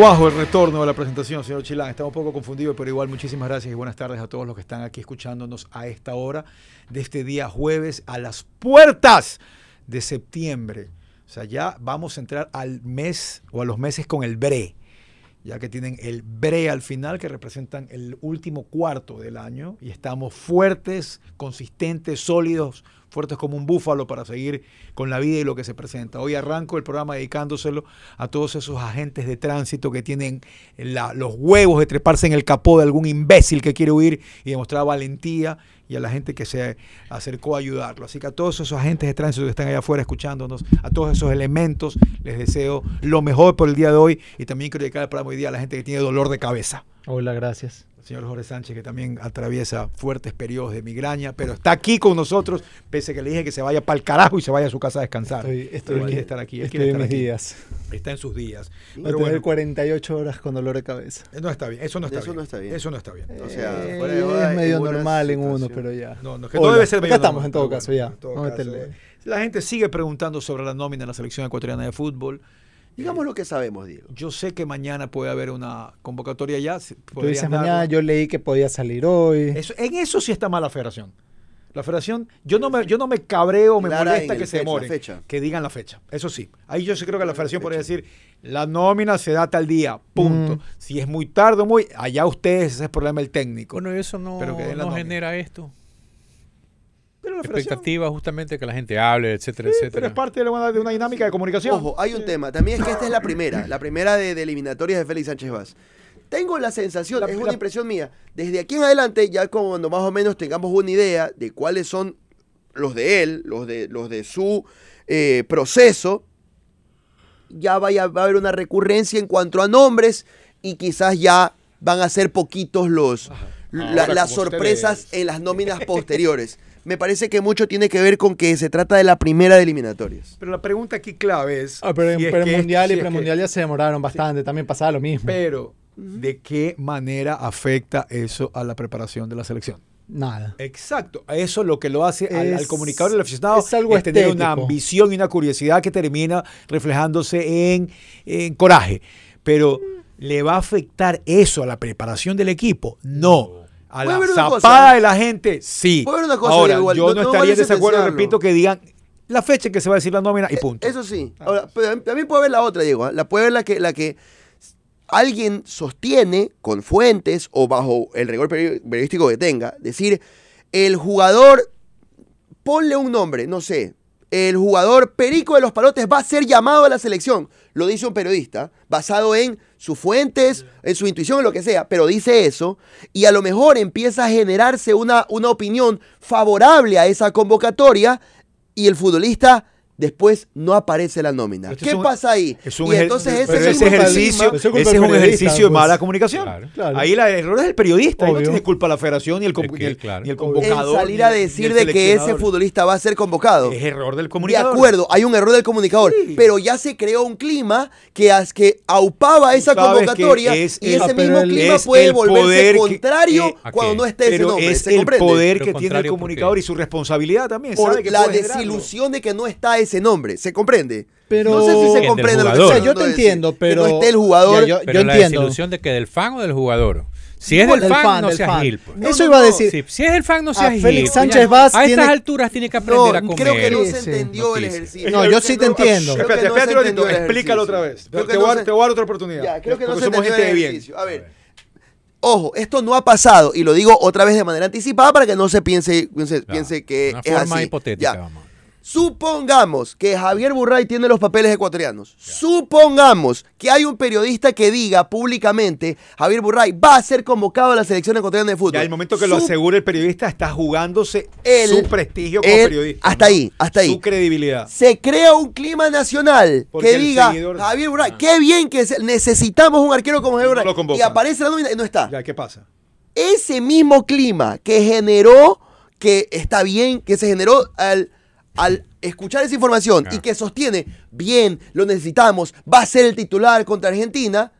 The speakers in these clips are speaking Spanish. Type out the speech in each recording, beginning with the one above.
bajo el retorno de la presentación, señor Chilán. Estamos un poco confundidos, pero igual muchísimas gracias y buenas tardes a todos los que están aquí escuchándonos a esta hora de este día jueves a las puertas de septiembre. O sea, ya vamos a entrar al mes o a los meses con el BRE, ya que tienen el BRE al final, que representan el último cuarto del año, y estamos fuertes, consistentes, sólidos, fuertes como un búfalo para seguir con la vida y lo que se presenta. Hoy arranco el programa dedicándoselo a todos esos agentes de tránsito que tienen los huevos de treparse en el capó de algún imbécil que quiere huir y demostrar valentía y a la gente que se acercó a ayudarlo. Así que a todos esos agentes de tránsito que están allá afuera escuchándonos, a todos esos elementos, les deseo lo mejor por el día de hoy y también quiero dedicar el programa hoy día a la gente que tiene dolor de cabeza. Hola, gracias. Señor Jorge Sánchez, que también atraviesa fuertes periodos de migraña, pero está aquí con nosotros, pese a que le dije que se vaya para el carajo y se vaya a su casa a descansar. Estoy, estoy, Pero él en- quiere estar aquí, él estoy quiere en estar mis aquí. días. Está en sus días. Voy a Pero tener bueno, 48 horas con dolor de cabeza. no está bien, eso no está Eso bien. no está bien. Eso no está bien. O sea, Eh, es medio en normal en uno, pero ya. No, no, que Hola, no debe ser acá medio estamos normal, en todo caso, ya. en todo Vamos a caso, meterle. La gente sigue preguntando sobre la nómina de la selección ecuatoriana de fútbol. Digamos lo que sabemos, Diego. Yo sé que mañana puede haber una convocatoria ya. Tú dices mañana, yo leí que podía salir hoy. Eso- en eso sí está mal la federación. La federación, yo no me, yo no me cabreo, me Clara molesta que se fecha. Que digan la fecha. Eso sí. Ahí yo sí creo que la federación podría decir, la nómina se da tal día, punto. Mm. Si es muy tarde o muy, allá ustedes, ese es el problema del técnico. Bueno, eso no, Pero que genera esto. Pero la Expectativa justamente que la gente hable, etcétera, sí, etcétera. pero es parte de una, de una dinámica de comunicación. Ojo, hay un tema. También es que esta es la primera, la primera de, de eliminatorias de Félix Sánchez Vaz. Tengo la sensación, La- es la- una impresión mía, desde aquí en adelante, ya cuando más o menos tengamos una idea de cuáles son los de él, los de, los de su eh, proceso, ya vaya, va a haber una recurrencia en cuanto a nombres y quizás ya van a ser poquitos los la- Ahora, las sorpresas ustedes. en las nóminas posteriores. Me parece que mucho tiene que ver con que se trata de la primera de eliminatorias. Pero la pregunta aquí clave es... Ah, pero en si es pero mundial si y es que- premundial ya se demoraron bastante. También pasaba lo mismo. Pero, ¿de qué manera afecta eso a la preparación de la selección? Nada. Exacto, eso es lo que lo hace al, al Es- comunicador del aficionado es algo tener una ambición y una curiosidad que termina reflejándose en, en coraje. Pero ¿le va a afectar eso a la preparación del equipo? No. A la zapada cosa. de la gente, sí. Puede haber una cosa, Ahora, igual, yo no- estaría en desacuerdo, repito, que digan la fecha en que se va a decir la nómina y Eh, punto. Eso sí. Ahora, pero también puede haber la otra, Diego. ¿ah? La puede haber la que, la que alguien sostiene con fuentes o bajo el rigor peri- periodístico que tenga. Decir, el jugador, ponle un nombre, no sé. El jugador Perico de los Palotes va a ser llamado a la selección. Lo dice un periodista, basado en sus fuentes, en su intuición, en lo que sea, pero dice eso, y a lo mejor empieza a generarse una, una opinión favorable a esa convocatoria, y el futbolista después no aparece la nómina. Este ¿Qué es un- pasa ahí? Es un y entonces ese, pero ese ejercicio, ese es un ejercicio de pues. mala comunicación. Claro. Claro. Ahí la- el error es del periodista, ahí no Obvio. tiene culpa la federación ni el, Es que, ni el- claro. ni el Obvio. convocador. salir a el- decir el de que ese futbolista va a ser convocado. Es error del De comunicador. acuerdo, hay un error del comunicador, Sí. pero ya se creó un clima que, as- que aupaba esa convocatoria es y el- ese mismo el- clima es puede el volverse que- contrario eh, ¿a cuando no esté ese nombre. es ¿se el poder que tiene el contrario, ¿por comunicador y su responsabilidad también. La desilusión de que no está ese nombre, ¿se comprende? Pero- no sé si se comprende lo que O sea, yo te entiendo, pero. que no esté el jugador. Ya, yo, Pero yo la entiendo. desilusión de que del fan o del jugador. Si es del del fan, fan, no del seas fan. gil. pues. No, Eso no, iba a decir. Sí, si es del fan, no A seas gil. Félix pues. Sánchez Vaz A tiene- estas alturas tiene que aprender No, a comer. creo que no se sí. entendió el ejercicio. No, yo sí te entiendo. Espérate, espérate un ratito, explícalo otra vez. Te voy a dar- se- te voy a dar otra oportunidad. Ya, creo que no se somos entendió gente el de bien. ejercicio. A ver, ojo, esto no ha pasado y lo digo otra vez de manera anticipada para que no se piense, piense, Claro, piense que Una es forma así. hipotética, Ya. vamos. Supongamos que Javier Burray tiene los papeles ecuatorianos. Supongamos que hay un periodista que diga públicamente, Javier Burray va a ser convocado a la selección ecuatoriana de fútbol. Ya el momento que lo asegure el periodista está jugándose Él- su prestigio como periodista. hasta ahí, hasta ahí. Su credibilidad. se crea un clima nacional Porque que el diga, seguidor- Javier Burray, Ah. qué bien que necesitamos un arquero como Javier Burray. y aparece la nómina y no está. Ya, ¿qué pasa? Ese mismo clima que generó, que está bien, que se generó al, al escuchar esa información Ah. y que sostiene, bien, lo necesitamos, va a ser el titular contra Argentina,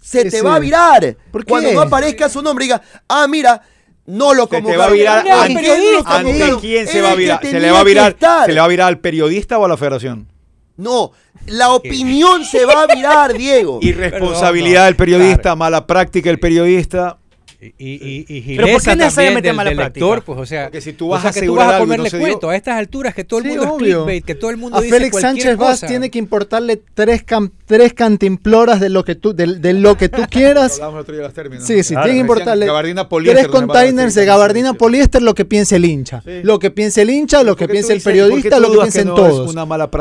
se te sí. va a virar. ¿Por qué? Cuando no aparezca su nombre y diga, ah, mira, no lo Se convocaron. va a virar ¿Por qué ante, ante quién se va a virar. Se le va a virar, se le va a virar al periodista o a la federación. No, la opinión se va a virar, Diego. Irresponsabilidad Perdón, del periodista, claro. mala práctica del periodista. Y, y, y, y Pero ¿por qué gileza también necesariamente del, mala del práctica? lector, pues, o sea, Porque si tú o vas sea, a que tú asegurar vas a algo y no dio- cuento a estas alturas que todo el Sí, mundo es obvio. clickbait, que todo el mundo A dice Félix cualquier Sánchez Vaz cosa. tiene que importarle tres, cam- tres cantimploras de lo que tú, de, de lo que tú quieras. Los términos. Sí, sí, Claro, tiene que importarle gabardina poliéster, tres containers de gabardina poliéster, lo que piense el hincha. Sí. Lo que piense el hincha, lo que ¿Por qué piense el periodista, lo que piensen todos.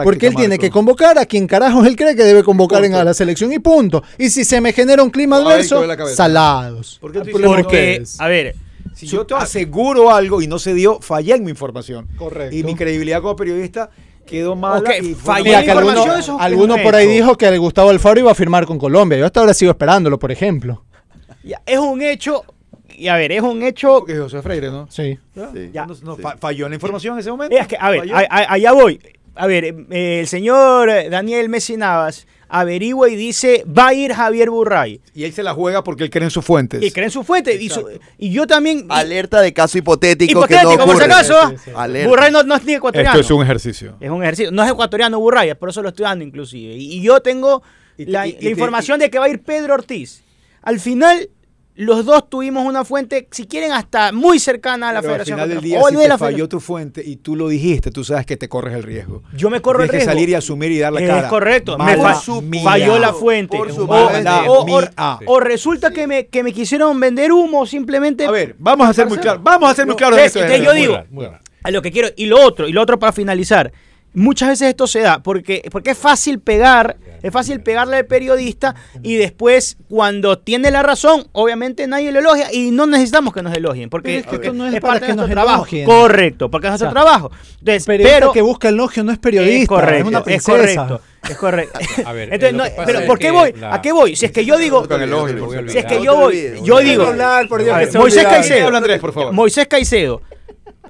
Porque él tiene que convocar a quien carajo él cree que debe convocar en, la selección y punto. Y si se me genera un clima adverso, salados. ¿Por problema que Porque, ustedes. a ver, Si yo te aseguro algo y no se dio, fallé en mi información. Correcto. Y mi credibilidad como periodista quedó mala. Ok, y fue fallé Mira, que alguno, alguno un por ahí dijo que el Gustavo Alfaro iba a firmar con Colombia. Yo hasta ahora sigo esperándolo, por ejemplo. ya, es un hecho, y a ver, es un hecho Porque José Freire, ¿no? Sí. Ya, Sí. Ya. no- no, fa- falló en la información en ese momento. Es que, a ver, Falló. a- a- allá voy. A ver, eh, el señor Daniel Messi Navas averigua y dice, va a ir Javier Burray. Y él se la juega porque él cree en sus fuentes. Y creen su fuente. Y, su- y yo también... y- Alerta de caso hipotético que no hipotético, por si acaso, Sí, sí, sí. Alerta. Burray no, no es ni ecuatoriano. Esto es un ejercicio. Es un ejercicio. No es ecuatoriano Burray, por eso lo estoy dando inclusive. Y, y yo tengo Y te- la, información de que va a ir Pedro Ortiz. Al final, los dos tuvimos una fuente, si quieren, hasta muy cercana a la Pero al Federación final del día, O si de te la falló tu fuente y tú lo dijiste, tú sabes que te corres el riesgo. Yo me corro el Tienes riesgo. que salir y asumir y dar la Es cara. correcto. Me Mala fa- mía. falló la fuente. Por O- supuesto. o, o- Mía. o resulta que me, que me quisieron vender humo simplemente. A ver, vamos a ser muy claros. Vamos a ser muy claros Henry. yo Muy digo, raro, muy raro. a lo que quiero. Y lo otro, y lo otro para finalizar. Muchas veces esto se da porque, porque es fácil pegar, es fácil pegarle al periodista y después cuando tiene la razón, obviamente nadie lo elogia y no necesitamos que nos elogien porque, es que esto no es es para parte que de nuestro nos trabajo. elogien. Correcto, porque es nuestro O sea, trabajo. Entonces, Periodista pero que busca elogio no es periodista, es correcto, es una es correcto, es correcto. A ver, Entonces, no, pasa pero ¿por qué voy? la- ¿A qué voy? Si es que yo digo, si es que yo voy, yo digo, Moisés. Caicedo. Moisés Caicedo.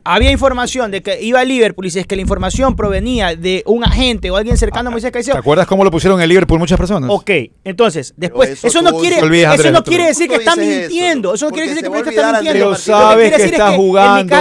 Había información de que iba a Liverpool y si es que la información provenía de un agente o alguien cercano a Moisés ¿Te Caicedo. acuerdas cómo lo pusieron en Liverpool muchas personas? Ok, entonces, después, eso eso, no quiere, te eso Andrés, no te quiere decir que ¿Cómo está mintiendo. Eso no quiere decir que periodista está mintiendo. Pero sabes que decir es estás en mi jugando.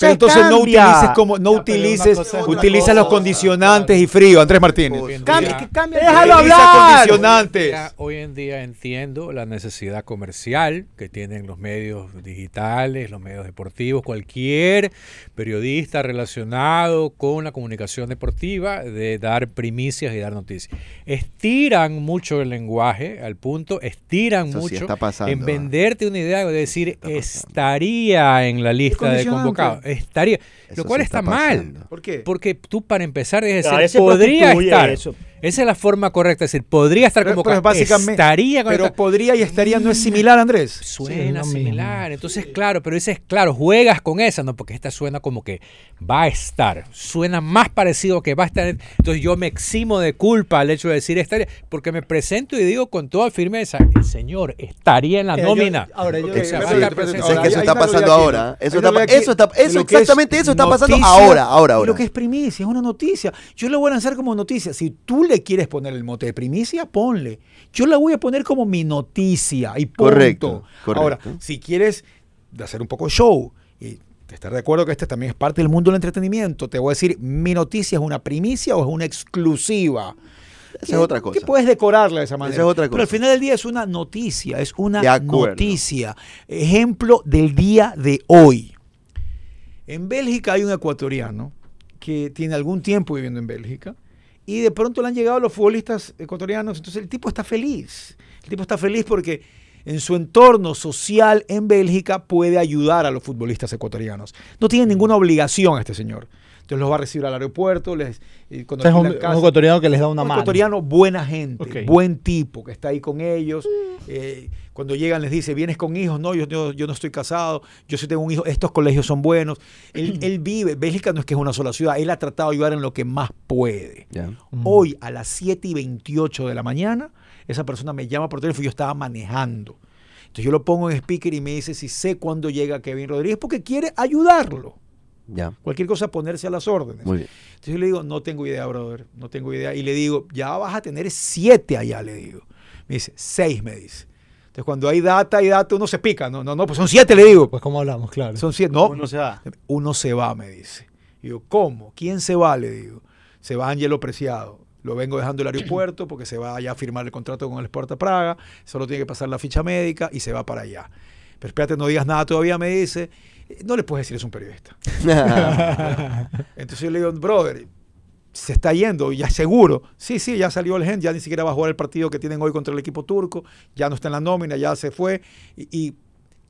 entonces no utilices como no utilices utiliza los condicionantes y frío, Andrés Martínez. Cambia, cambia. Déjalo hablar. condicionantes. Hoy en día entiendo la necesidad comercial que tienen los medios digitales, los medios deportivos, cualquier periodista relacionado con la comunicación deportiva de dar primicias y dar noticias. Estiran mucho el lenguaje al punto, estiran Eso sí mucho está pasando, en ah. venderte una idea de decir estaría en la lista de convocados, estaría, Eso lo cual sí está, está mal. ¿Por qué? Porque tú para empezar es Claro, decir, podría estar. eso. Esa es la forma correcta, es decir, podría estar Pero- convocado. pero básicamente- estaría Pero podría y estaría no es similar, Andrés. Suena Sí, mismo. similar. Entonces, claro, pero dices, claro, juegas con esa, ¿no? Porque esta suena como que va a estar. Suena más parecido que va a estar. Entonces yo me eximo de culpa al hecho de decir estaría, porque me presento y digo con toda firmeza, el señor estaría en la Mira, yo- nómina. ahora yo- O sea, que eso está pasando ahora. Eso está eso está- eso exactamente eso está pasando ahora, ahora, ahora. Lo que es primicia, es una noticia. Yo lo voy a lanzar como noticia. Si tú le quieres poner el mote de primicia, ponle. Yo la voy a poner como mi noticia y punto. Correcto, correcto. Ahora, si quieres hacer un poco de show y estar de acuerdo que este también es parte del mundo del entretenimiento, te voy a decir, mi noticia es una primicia o es una exclusiva. Esa es otra cosa. Que puedes decorarla de esa manera. es otra Pero al cosa. final del día es una noticia, es una noticia. Ejemplo del día de hoy. En Bélgica hay un ecuatoriano que tiene algún tiempo viviendo en Bélgica y de pronto le han llegado los futbolistas ecuatorianos. Entonces el tipo está feliz. El tipo está feliz porque en su entorno social en Bélgica puede ayudar a los futbolistas ecuatorianos. No tiene ninguna obligación este señor. Entonces los va a recibir al aeropuerto, les, Este es un, un ecuatoriano que les da una un mano. ecuatoriano, buena gente, buen tipo, que está ahí con ellos. Eh, cuando llegan les dice, ¿vienes con hijos? No, yo, yo, yo no estoy casado, yo sí tengo un hijo, estos colegios son buenos. Él, él vive, Bélgica no es que es una sola ciudad, él ha tratado de ayudar en lo que más puede. Hoy a las 7 y 28 de la mañana, esa persona me llama por teléfono y yo estaba manejando. Entonces yo lo pongo en speaker y me dice si sé cuándo llega Kevin Rodríguez porque quiere ayudarlo. Ya. Cualquier cosa ponerse a las órdenes. Muy bien. Entonces yo le digo, no tengo idea, brother, no tengo idea. Y le digo, ya vas a tener siete allá, le digo. Me dice, seis, me dice. Entonces cuando hay data y data, uno se pica. No, no, no, pues son siete, le digo. Pues como hablamos, claro. Son siete. No, Uno se va. uno se va, me dice. Y yo, ¿cómo? ¿Quién se va? Le digo. Se va Angelo Preciado. Lo vengo dejando el aeropuerto porque se va allá a firmar el contrato con el Sporta Praga. Solo tiene que pasar la ficha médica y se va para allá. Pero espérate, no digas nada todavía, me dice. No le puedes decir, es un periodista. Entonces yo le digo, brother, se está yendo, ya seguro. Sí, sí, ya salió el gen, ya ni siquiera va a jugar el partido que tienen hoy contra el equipo turco, ya no está en la nómina, ya se fue. Y, y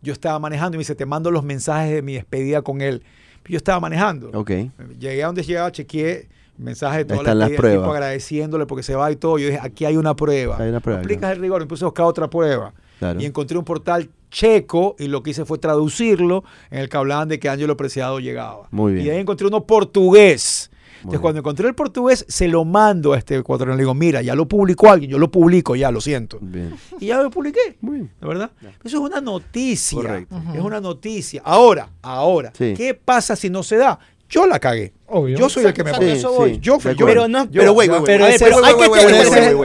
yo estaba manejando y me dice, te mando los mensajes de mi despedida con él. Yo estaba manejando. ok. Llegué a donde llegaba, chequeé mensajes de toda están la las pruebas. agradeciéndole porque se va y todo. Yo dije, aquí hay una prueba. Hay una prueba, Aplicas claro. el rigor, me puse a buscar otra prueba. Claro. Y encontré un portal checo y lo que hice fue traducirlo en el que hablaban de que Ángelo Preciado llegaba. Muy bien. Y ahí encontré uno portugués. Entonces, cuando encontré el portugués, se lo mando a este ecuatoriano. Le digo, mira, ya lo publicó alguien, yo lo publico ya, lo siento. Bien. Y ya lo publiqué. Muy bien. ¿De verdad? Eso es una noticia. Correcto. Es una noticia. Ahora, ahora, Sí. ¿qué pasa si no se da? Yo la cagué. Obvio. Yo soy el que me pone. Yo, de yo. Pero no- yo- Pero, güey, Pero ese,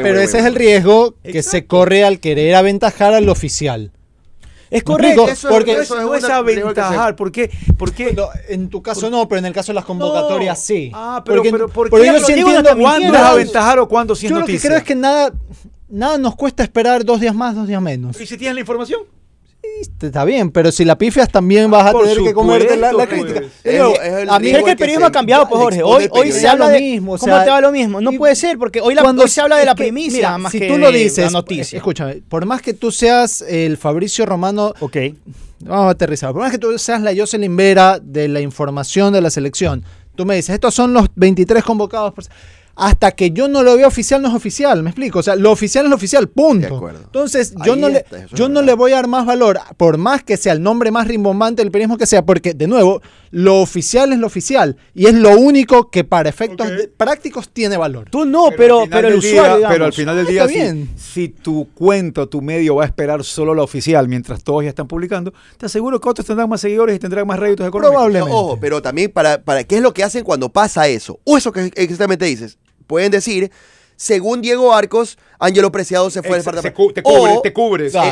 pero es el riesgo que Exacto. se corre al querer aventajar al oficial. Es ¿Me correcto. explico? Eso es- porque eso no es aventajar. ¿Por qué? ¿Por qué? No, en tu caso no, pero en el caso de las convocatorias No. sí. Ah, pero, porque, pero ¿por porque qué? yo sí entiendo ¿Cuándo es aventajar o cuándo sí es Yo lo noticia? que creo es que nada, nada nos cuesta esperar dos días más, dos días menos. ¿Y si tienes la información? Está bien, pero si la pifias también vas a Por tener que comerte la, la supuesto, crítica. pues. Es el a mí riesgo Es que el periodismo ha cambiado, pues Jorge. Hoy, hoy se habla lo de mismo, o ¿Cómo sea, te va lo mismo? No y- puede ser, porque hoy, la, cuando hoy se habla de la que, primicia mira, más si que tú lo dices, la noticia. escúchame, por más que tú seas el Fabricio Romano, Ok. vamos a aterrizar, por más que tú seas la Jocelyn Vera de la información de la selección, tú me dices, estos son los 23 convocados. por- Hasta que yo no lo vea oficial, no es oficial, me explico. O sea, lo oficial es lo oficial, punto. De acuerdo. Entonces, yo, no, le, está, yo no le voy a dar más valor, por más que sea el nombre más rimbombante del periodismo que sea, porque, de nuevo, lo oficial es lo oficial y es lo único que para efectos de- prácticos tiene valor. Tú no, pero, al final pero, el del usuario, día- digamos. pero al final del día, si, si tu cuenta, tu medio va a esperar solo la oficial mientras todos ya están publicando, te aseguro que otros tendrán más seguidores y tendrán más réditos económicos. Probablemente. Ojo, pero también para, para qué es lo que hacen cuando pasa eso. O eso que exactamente dices. Pueden decir, según Diego Arcos, Ángelo Preciado se fue del cu- te cubre, O- te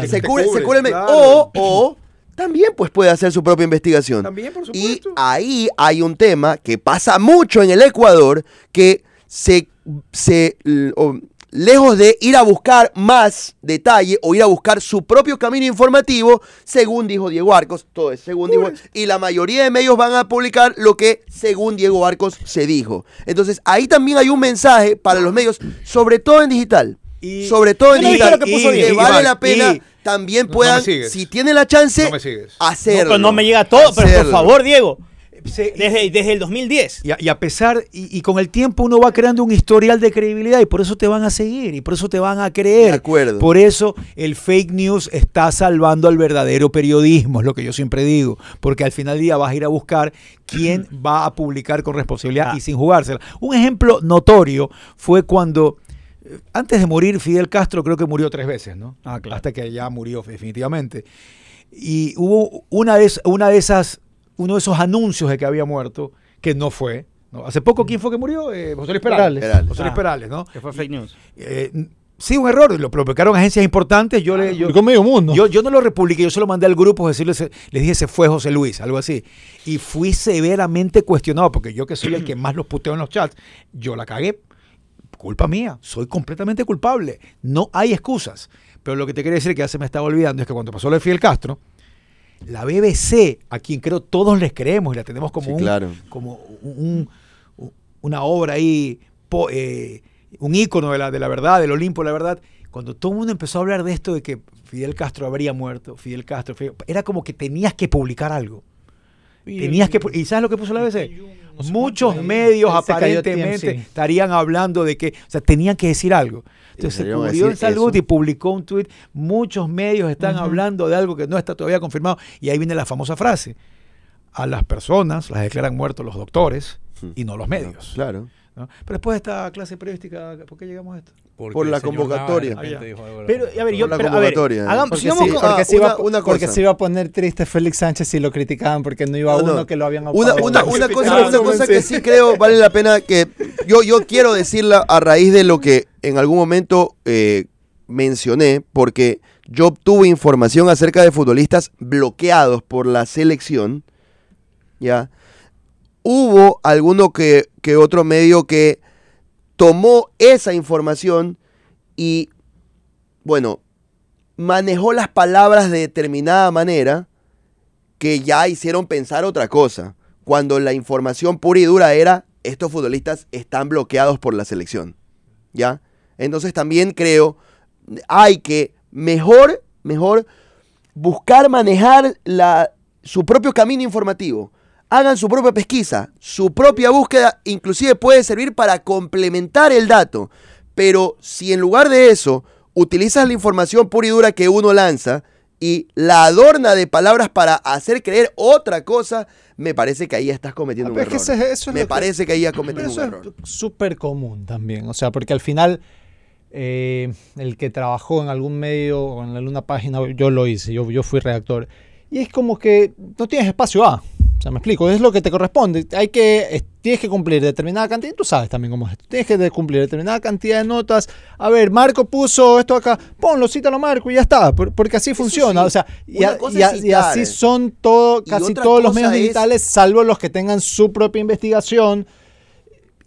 eh, se cubre, se cubre el medio. claro. O, o también pues puede hacer su propia investigación. También, por Y supuesto. ahí hay un tema que pasa mucho en el Ecuador, que se, se o- lejos de ir a buscar más detalle o ir a buscar su propio camino informativo, según dijo Diego Arcos, todo es según dijo, y la mayoría de medios van a publicar lo que según Diego Arcos se dijo. Entonces, ahí también hay un mensaje para los medios, sobre todo en digital. Y- sobre todo en no digital, lo que puso y Diego. que vale la pena y- también No, no puedan, si tienen la chance, No me. No, hacerlo. pero no me llega todo, pero por favor, Diego. Se- Desde, desde el 2010. Y a, y a pesar, y, y con el tiempo uno va creando un historial de credibilidad y por eso te van a seguir y por eso te van a creer. De acuerdo. Por eso el fake news está salvando al verdadero periodismo, es lo que yo siempre digo. Porque al final del día vas a ir a buscar quién va a publicar con responsabilidad Ah. y sin jugársela. Un ejemplo notorio fue cuando, eh, antes de morir, Fidel Castro creo que murió tres veces, ¿no? Ah, claro. Hasta que ya murió definitivamente. Y hubo una de, una de esas, uno de esos anuncios de que había muerto, que no fue. ¿no? Hace poco, ¿quién fue que murió? Eh, José Luis Perales. Perales. José Luis Ah. Perales, ¿no? Que fue fake news. Eh, sí, un error. Lo publicaron agencias importantes. Yo, le, yo, medio mundo. yo, yo no lo republiqué, yo se lo mandé al grupo, decirles, les dije, se fue José Luis, algo así. Y fui severamente cuestionado, porque yo que soy el que más los puteo en los chats, yo la cagué. Culpa mía, soy completamente culpable. No hay excusas. Pero lo que te quería decir que ya se me estaba olvidando es que cuando pasó lo de Fidel Castro, la BBC, a quien creo todos les creemos y la tenemos como Sí, un, claro. como un- un- una obra ahí, po- eh, un ícono de la, de la verdad, del Olimpo de la verdad. Cuando todo el mundo empezó a hablar de esto de que Fidel Castro habría muerto, Fidel Castro, Fidel- era como que tenías que publicar algo. Tenías que, ¿Y sabes lo que puso la BBC? No sé muchos medios aparentemente estarían hablando de que, o sea, tenían que decir algo. Entonces se cubrió en salud eso. y publicó un tuit. Muchos medios están hablando de algo que no está todavía confirmado. Y ahí viene la famosa frase. A las personas las declaran muertos los doctores y no los medios. Claro. ¿No? Pero después de esta clase periodística, ¿por qué llegamos a esto? Porque Por la convocatoria. Nava Ah, Pero, a ver, yo, pero, a ver, hagamos, Porque, sigamos sí, con- porque Ah, se iba, una- una porque cosa. se iba a poner triste Félix Sánchez si lo criticaban porque no iba No, no. uno que lo habían Una, opado. una, una cosa, una cosa que sí creo vale la pena que yo, yo quiero decirla a raíz de lo que en algún momento eh, mencioné, porque yo obtuve información acerca de futbolistas bloqueados por la selección, ¿ya? Hubo alguno que, que otro medio que tomó esa información y, bueno, manejó las palabras de determinada manera que ya hicieron pensar otra cosa, cuando la información pura y dura era, estos futbolistas están bloqueados por la selección, ¿ya? Entonces también creo, hay que mejor, mejor buscar manejar la, su propio camino informativo. Hagan su propia pesquisa, su propia búsqueda, inclusive puede servir para complementar el dato. Pero si en lugar de eso utilizas la información pura y dura que uno lanza y la adorna de palabras para hacer creer otra cosa, me parece que ahí estás cometiendo Ah, un error. es que ese- eso es me que- parece que ahí cometes eso un error. súper común también, o sea, porque al final eh, el que trabajó en algún medio o en alguna página, yo lo hice, yo, yo fui redactor, y es como que no tienes espacio A. O sea, me explico, es lo que te corresponde. Hay que, es- tienes que cumplir determinada cantidad, tú sabes también cómo es esto. Tienes que cumplir determinada cantidad de notas. A ver, Marco puso esto acá, ponlo, cítalo Marco y ya está, por- porque así funciona. sí, o sea, y, una a- cosa y a- es y así citar. son todo, casi todos los medios es- digitales, salvo los que tengan su propia investigación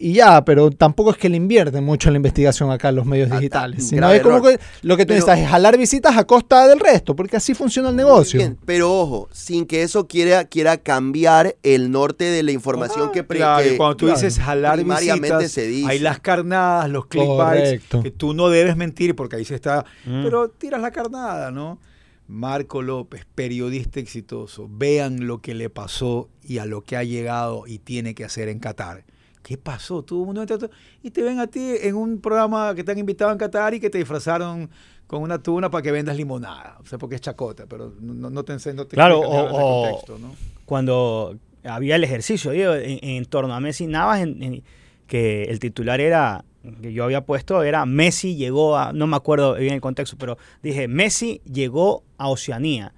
y ya, pero tampoco es que le invierten mucho en la investigación acá los medios Ah, digitales. ta- Sino es como que lo que tú Pero- necesitas es jalar visitas a costa del resto, porque así funciona el negocio. bien, pero ojo, sin que eso quiera, quiera cambiar el norte de la información que, pre- Claro, que- y cuando tú claro, dices jalar primariamente visitas, se dice. hay las carnadas, los clickbaits, Correcto. que tú no debes mentir porque ahí se está, Mm. pero tiras la carnada, ¿no? Marco López, periodista exitoso, vean lo que le pasó y a lo que ha llegado y tiene que hacer en Qatar. ¿Qué pasó? Tuvo un momento y te ven a ti en un programa que te han invitado en Qatar y que te disfrazaron con una tuna para que vendas limonada. O sea, porque es chacota, pero no, no te enseño. No te Claro, o- del o- contexto, ¿no? cuando había el ejercicio digo, en, en torno a Messi Navas, en- en- que el titular era, que yo había puesto, era Messi llegó a, no me acuerdo bien el contexto, pero dije, Messi llegó a Oceanía.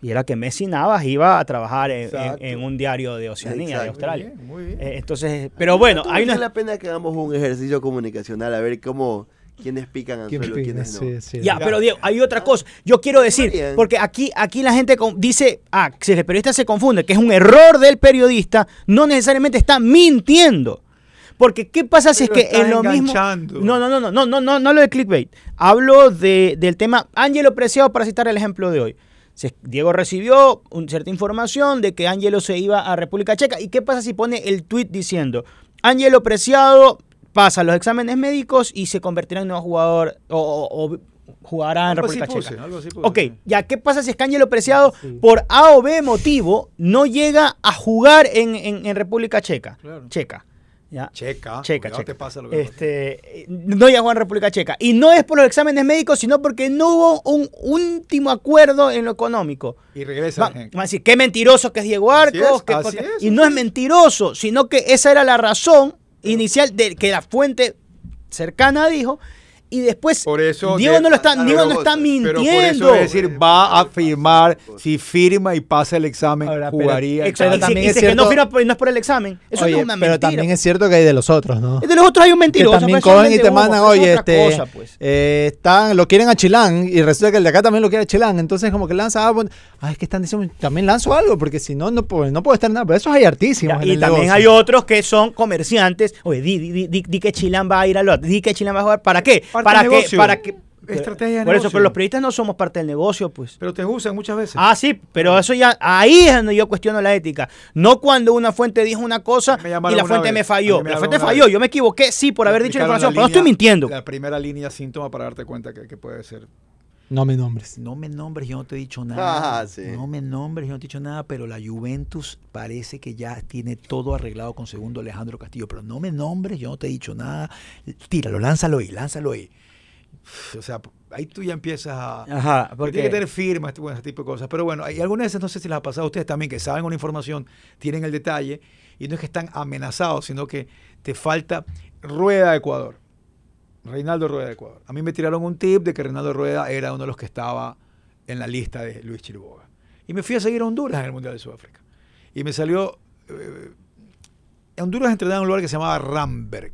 Y era que Messi Navas iba a trabajar en, en- Exacto. en un diario de Oceanía, de. Australia. Muy bien, muy bien. Eh, entonces, pero bueno, ¿Tú hay vale una... la pena que hagamos un ejercicio comunicacional a ver cómo quiénes pican ¿Quién anzuelo y pide? quiénes no. Sí, sí. Ya, Ya. pero Diego, hay otra cosa. Yo quiero decir, porque aquí, aquí la gente dice, ah, si el periodista se confunde, que es un error del periodista, no necesariamente está mintiendo. Porque, ¿qué pasa si Pero es que en lo mismo. No, no, no, no, no, no, no, no lo de clickbait. Hablo de, del tema Ángelo Preciado para citar el ejemplo de hoy. Se- Diego recibió un- cierta información de que Ángelo se iba a República Checa. ¿Y qué pasa si pone el tweet diciendo Ángelo Preciado pasa los exámenes médicos y se convertirá en nuevo jugador o, o- o jugará en Algo República puse, Checa? algo así puse, Ok, sí. ya, ¿qué pasa si es que Ángelo Preciado por A o B motivo no llega a jugar en, en- en República Checa? Claro. Checa. ¿Ya? Checa. Checa, checa. te pasa lo que este, no llegó en República Checa. Y no es por los exámenes médicos, sino porque no hubo un último acuerdo en lo económico. Y regresa. Va, van a decir, qué mentiroso que es Diego Arcos. es, que así porque- es, y no es es. mentiroso, sino que esa era la razón inicial de que la fuente cercana dijo. Y después, Por eso Diego de- no lo está, a- a Diego no está pero mintiendo. Pero por eso es decir, va a firmar, si firma y pasa el examen, Ahora, pero- jugaría. Pero y si- también y es si que no cierto- firma por- no es por el examen. Eso Oye, no es una pero mentira. también es cierto que hay de los otros, ¿no? De los otros hay un que mentiroso. también pero eso cogen y es te mandan, pero oye, es este, cosa, pues. eh, están, lo quieren a Chilán y resulta que el de acá también lo quiere a Chilán, entonces como que lanza, ah, bueno, ah, es que están diciendo, también lanzo algo, porque si no, no puedo, no puedo estar nada, pero esos hay. Ya, en y también negocio. hay otros que son comerciantes. Oye, di, di, di- di- di que Chilán va a ir al otro. Di que Chilán va a jugar. ¿Para qué? Parte para del que, negocio. para que. Estrategia de Por eso, pero los periodistas no somos parte del negocio, pues. Pero te usan muchas veces. Ah, sí, pero eso ya, ahí es donde yo cuestiono la ética. No cuando una fuente dijo una cosa y la una fuente vez. me falló. me La fuente falló, vez. yo me equivoqué, sí, por haber dicho la información, pero no estoy mintiendo. La primera línea síntoma para darte cuenta que, que puede ser. No me nombres. No me nombres, yo no te he dicho nada. Ah, sí. No me nombres, yo no te he dicho nada, pero la Juventus parece que ya tiene todo arreglado con segundo Alejandro Castillo. Pero no me nombres, yo no te he dicho nada. Tíralo, lánzalo ahí, lánzalo ahí. O sea, ahí tú ya empiezas a... Ajá, Porque porque tiene que tener firmas, este, bueno, ese tipo de cosas. Pero bueno, hay algunas veces, no sé si les ha pasado a ustedes también, que saben una información, tienen el detalle, y no es que están amenazados, sino que te falta Rueda de Ecuador. Reinaldo Rueda de Ecuador. A mí me tiraron un tip de que Reinaldo Rueda era uno de los que estaba en la lista de Luis Chiriboga. Y me fui a seguir a Honduras en el Mundial de Sudáfrica. Y me salió... eh, Honduras entrenaba en un lugar que se llamaba Ramberg,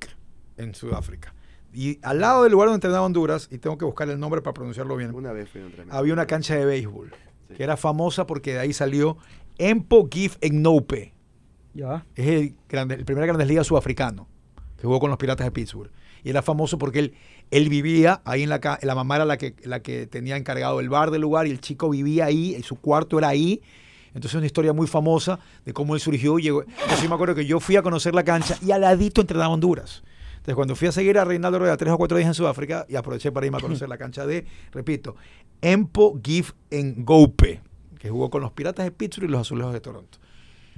en Sudáfrica. Y al lado del lugar donde entrenaba Honduras, y tengo que buscar el nombre para pronunciarlo bien, Una vez fui a un tremendo. había una cancha de béisbol, Sí. que era famosa porque de ahí salió Empo Gif Nope. ya. Es el, grande- el primer Grandes Ligas sudafricano que jugó con los Piratas de Pittsburgh. Y era famoso porque él, él vivía ahí en la la mamá era la que, la que tenía encargado el bar del lugar y el chico vivía ahí, y su cuarto era ahí. Entonces es una historia muy famosa de cómo él surgió. y Llegó. Yo me acuerdo que yo fui a conocer la cancha y al ladito entrenaba Honduras. Entonces cuando fui a seguir a Reinaldo Rueda tres o cuatro días en Sudáfrica y aproveché para irme a conocer la cancha de, repito, Empo Gif en Gope, que jugó con los Piratas de Pittsburgh y los Azulejos de Toronto.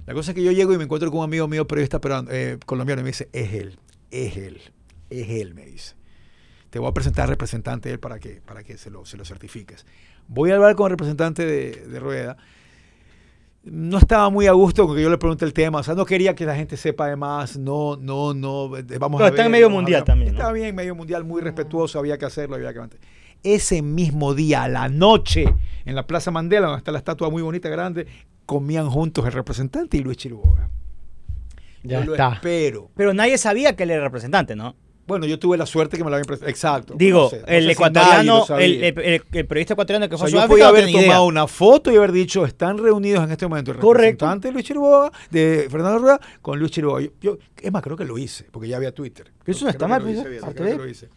La cosa es que yo llego y me encuentro con un amigo mío periodista peruano- eh, colombiano y me dice, es él, es él, es él, me dice. Te voy a presentar al representante de él para que, para que se, lo, se lo certifiques. Voy a hablar con el representante de, de Rueda. No estaba muy a gusto con que yo le pregunte el tema, o sea, no quería que la gente sepa de más, no, no, no, eh, vamos Pero a está en medio mundial hablar. también, ¿no? Estaba bien, medio mundial, muy respetuoso, había que hacerlo, había que mantener. Ese mismo día, a la noche, en la Plaza Mandela, donde está la estatua muy bonita, grande, comían juntos el representante y Luis Chiriboga. Ya Yo lo espero. Pero nadie sabía que él era representante, ¿no? Bueno, yo tuve la suerte que me lo habían presentado. Exacto. Digo, No sé, no el si ecuatoriano, el, el- el- el periodista ecuatoriano que O fue sea, a yo podía haber idea. tomado una foto y haber dicho, están reunidos en este momento el Correcto. representante Luis Chiriboga, de Fernando Rueda, con Luis Chiriboga. Yo, yo- es más, creo que lo hice, porque ya había Twitter. Eso no está mal, lo hice, creo Parte que de- lo hice.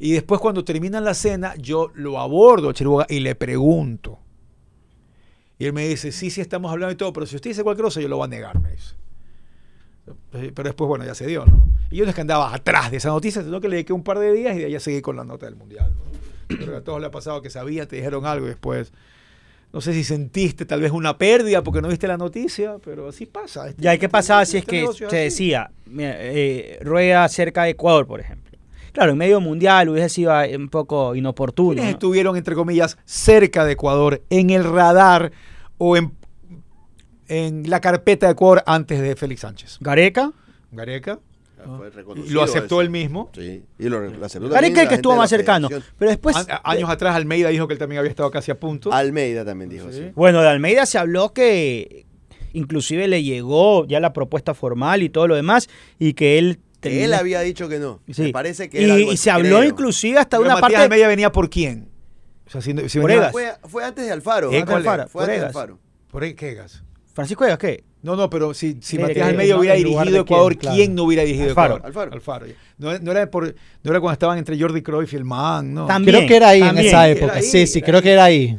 Y después cuando terminan la cena, yo lo abordo a Chiriboga y le pregunto. Y él me dice, sí, sí, estamos hablando y todo, pero si usted dice cualquier cosa, yo lo voy a negar, me dice. Pero después, bueno, ya se dio, ¿no? Y yo no es que andaba atrás de esa noticia, sino que le dediqué un par de días y de ya seguí con la nota del Mundial. ¿no? Pero a todos le ha pasado que sabían, te dijeron algo y después, no sé si sentiste tal vez una pérdida porque no viste la noticia, pero así pasa. Este- Ya, ¿y qué pasaba si es este que se así. decía, mira, eh, rueda cerca de Ecuador, por ejemplo? Claro, en medio mundial hubiese sido eh, un poco inoportuno. ¿Quiénes ¿no? estuvieron, entre comillas, cerca de Ecuador, en el radar o en, en la carpeta de Ecuador antes de Félix Sánchez? Gareca. Gareca. Ya fue Y reconocido lo aceptó eso. él mismo. Sí, y lo, lo aceptó también Gareca la el que estuvo más cercano. Pero después, An- años atrás Almeida dijo que él también había estado casi a punto. Almeida también dijo Sí. así. bueno, de Almeida se habló que inclusive le llegó ya la propuesta formal y todo lo demás y que él... Que él había dicho que no. Sí. Me parece que y, era algo y así, se habló creo. inclusive hasta Pero una Matías parte... Almeida venía por quién? O sea, si, si venía-. Fue, fue antes de Alfaro. Eh. Fue antes de Por Alfaro. ¿Por qué qué Egas? Francisco Egas, ¿qué? No, no, pero si, si ¿Qué- Matías qué- Almeida hubiera dirigido quién? Ecuador, Claro. ¿quién no hubiera dirigido Alfaro. Ecuador? Alfaro. No, no era por, no era cuando estaban entre Jordi Cruyff y el man, no. También. Creo que era ahí en esa época. ahí, sí, sí, creo ahí. que era ahí.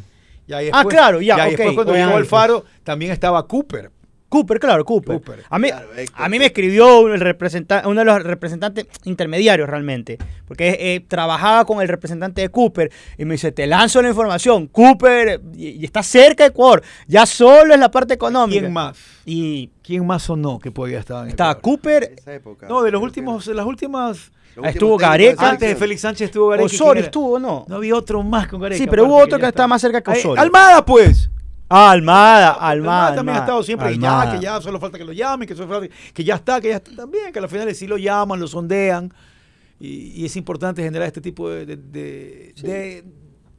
Ah, claro, ya, y ok. después cuando llegó. Alfaro, también estaba Cooper. Cooper, claro, Cooper. Cooper. A, mí, Claro, a mí me escribió el representa- uno de los representantes intermediarios realmente, porque eh, trabajaba con el representante de Cooper y me dice, te lanzo la información, Cooper eh, y, y está cerca de Ecuador, ya solo es la parte económica. ¿Quién más? Y ¿Quién más o no que podía estar en estaba Ecuador? Cooper, Esa época. No, de los últimos, que- de las últimas. los estuvo Gareca. Antes de Félix Sánchez estuvo Gareca. ¿quién Osorio estuvo, ¿no? No había otro más con Gareca. Sí, pero hubo otro que ya estaba más cerca que Ay, Osorio. Almada, pues. Ah, Almada, Almada. también ha Almada, estado siempre, y Almada. ya, que ya solo falta que lo llamen, que, solo falta- que ya está, que ya está también, que a las finales sí lo llaman, lo sondean. Y, y es importante generar este tipo de, de- de- de-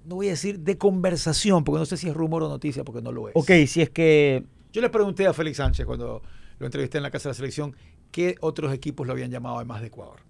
no voy a decir de conversación, porque no sé si es rumor o noticia, porque no lo es. Ok, si es que... Yo le pregunté a Félix Sánchez cuando lo entrevisté en la Casa de la Selección, ¿qué otros equipos lo habían llamado además de Ecuador?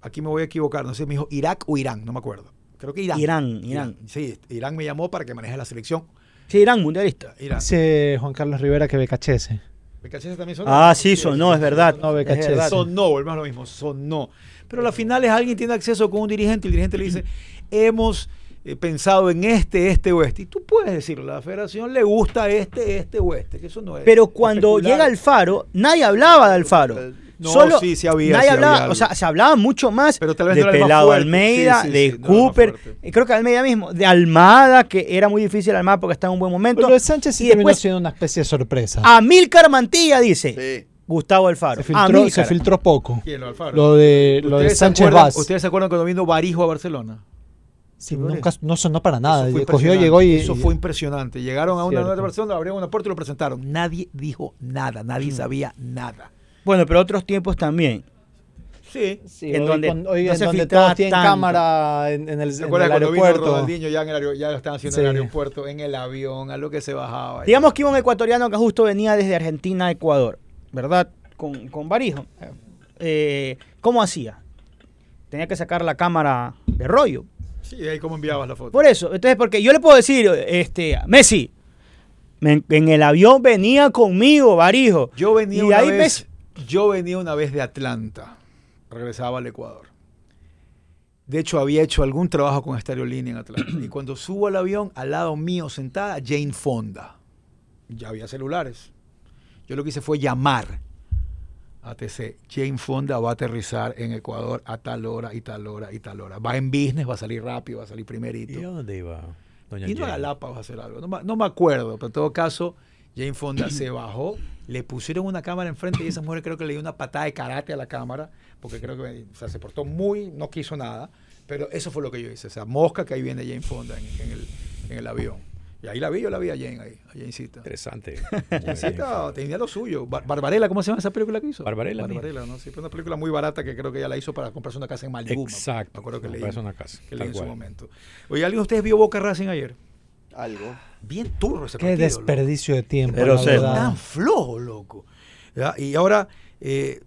Aquí me voy a equivocar, no sé, me dijo Irak o Irán, no me acuerdo. Creo que Irán. Irán, Irán. Sí, Irán me llamó para que maneje la selección. Sí, Irán, mundialista. Irán. Dice Juan Carlos Rivera que Becachese. Becachese también sonó. Ah, sí, sonó, es verdad. No, es Becachese. verdad. Sonó, volvemos a lo mismo, sonó. Pero a las finales alguien tiene acceso con un dirigente y el dirigente le dice, hemos eh, pensado en este, este o este. Y tú puedes decirlo, a la federación le gusta este, este o este, que eso no es. Pero cuando especular. llega Alfaro, nadie hablaba de Alfaro. No, Solo sí, sí había, nadie sí hablaba, o sea, se hahablaba mucho más Pero tal vez de no Pelado fuerte. Almeida, Sí, sí, de no Cooper, y creo que Almeida mismo, de Almada, que era muy difícil Almada porque estaba en un buen momento. Pero lo de Sánchez sí y terminó después siendo una especie de sorpresa. Amílcar Mantilla dice Sí. Gustavo Alfaro. se, filtró, se Amílcar. filtró poco. ¿Quién, lo Alfaro? Lo de, lo de ¿Ustedes se Sánchez acuerdan- Vaz. ¿Ustedes se acuerdan cuando vino Barijo a Barcelona? Sí, nunca, no sonó para nada. Eso fue Cogió, impresionante. llegó y. Eso fue impresionante. Llegaron a una de Barcelona, abrieron una puerta y lo presentaron. Nadie dijo nada, nadie Mm. sabía nada. Bueno, pero otros tiempos también. Sí. Sí, en hoy donde con- hoy no en se donde todos tienen tanto. cámara en, en el, ¿Se en el cuando vino aeropuerto? Ronaldinho ya, en el aer- ya lo estaban haciendo en el aeropuerto, en el avión, a lo que se bajaba? Digamos que iba un ecuatoriano que justo venía desde Argentina a Ecuador, ¿verdad? Con, con Barijo. Eh, ¿Cómo hacía? Tenía que sacar la cámara de rollo. Sí, ahí cómo enviabas la foto. Por eso, entonces, porque yo le puedo decir, este, Messi, me- en el avión venía conmigo, Barijo. Yo venía Y una ahí vez, yo venía una vez de Atlanta, regresaba al Ecuador. De hecho, había hecho algún trabajo con Línea en Atlanta. y cuando subo al avión, al lado mío sentada, Jane Fonda. Ya había celulares. Yo lo que hice fue llamar a TC. Jane Fonda va a aterrizar en Ecuador a tal hora y tal hora y tal hora. Va en business, va a salir rápido, va a salir primerito. ¿Y a dónde iba doña Y no a? Galápagos a hacer algo. No, me- no me acuerdo, pero en todo caso, Jane Fonda se bajó, le pusieron una cámara enfrente y esa mujer creo que le dio una patada de karate a la cámara, porque creo que o sea, se portó muy, no quiso nada, pero eso fue lo que yo hice. O sea, mosca que ahí viene Jane Fonda en, en el, en el avión. Y ahí la vi, yo la vi a Jane ahí, a Janecita. Interesante. Janecita tenía lo suyo. Bar- Barbarella, ¿cómo se llama esa película que hizo? Barbarella. Barbarella, ¿no? Sí, fue una película muy barata que creo que ella la hizo para comprarse una casa en Malibu. Exacto. Me acuerdo que leí, comprarse una casa, que leí tal en su momento. Oye, ¿alguien de ustedes vio Boca Racing ayer? Algo. Bien turro ese Qué partido. loco. desperdicio de tiempo. Pero verdad. Tan flojo, loco. ¿Ya? Y ahora, eh,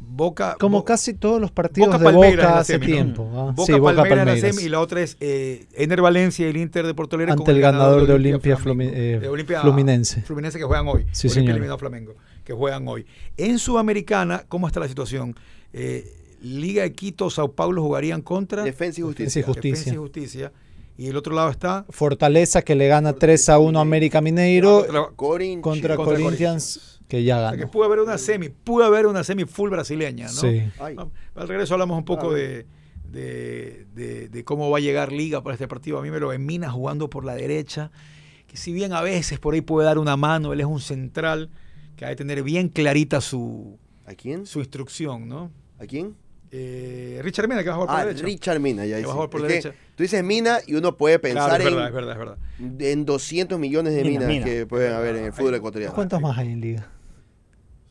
Boca. Como Bo- casi todos los partidos Boca de Palmeiras Boca la hace semi, ¿no? tiempo. ¿ah? Boca sí, Boca Palmeiras la semi y la otra es eh, Ener Valencia y el Inter de Porto Alegre Ante con el ganador de Olimpia Flamengo. Flumi- eh, De Olimpia Fluminense. Fluminense que juegan hoy. Sí, Olimpia eliminó a Flamengo, que juegan hoy. En Sudamericana, ¿cómo está la situación? Eh, Liga de Quito, Sao Paulo jugarían contra Defensa y Defensa justicia. y justicia. Defensa y Justicia. Y el otro lado está Fortaleza que le gana 3 a 1 a América Mineiro contra- Corinthians. contra contra Corinthians que ya O sea, que ganó. pudo haber una semi, pudo haber una semi full brasileña, ¿no? Sí. Ay. Al regreso hablamos un poco de, de, de- de cómo va a llegar Liga para este partido. A mí me lo Mina jugando por la derecha, que si bien a veces por ahí puede dar una mano, él es un central que ha de tener bien clarita su, ¿A quién? su instrucción, ¿no? ¿A quién? Eh, Richard Mina, que va a jugar por Ah, la derecha. Richard Mina, ya Que dice. va a jugar por Es la que derecha. Tú dices Mina y uno puede Claro, pensar es verdad, es en, verdad, es verdad. en 200 millones de Mina, minas Mina. que pueden haber en el fútbol ecuatoriano. ¿Cuántos más hay en liga?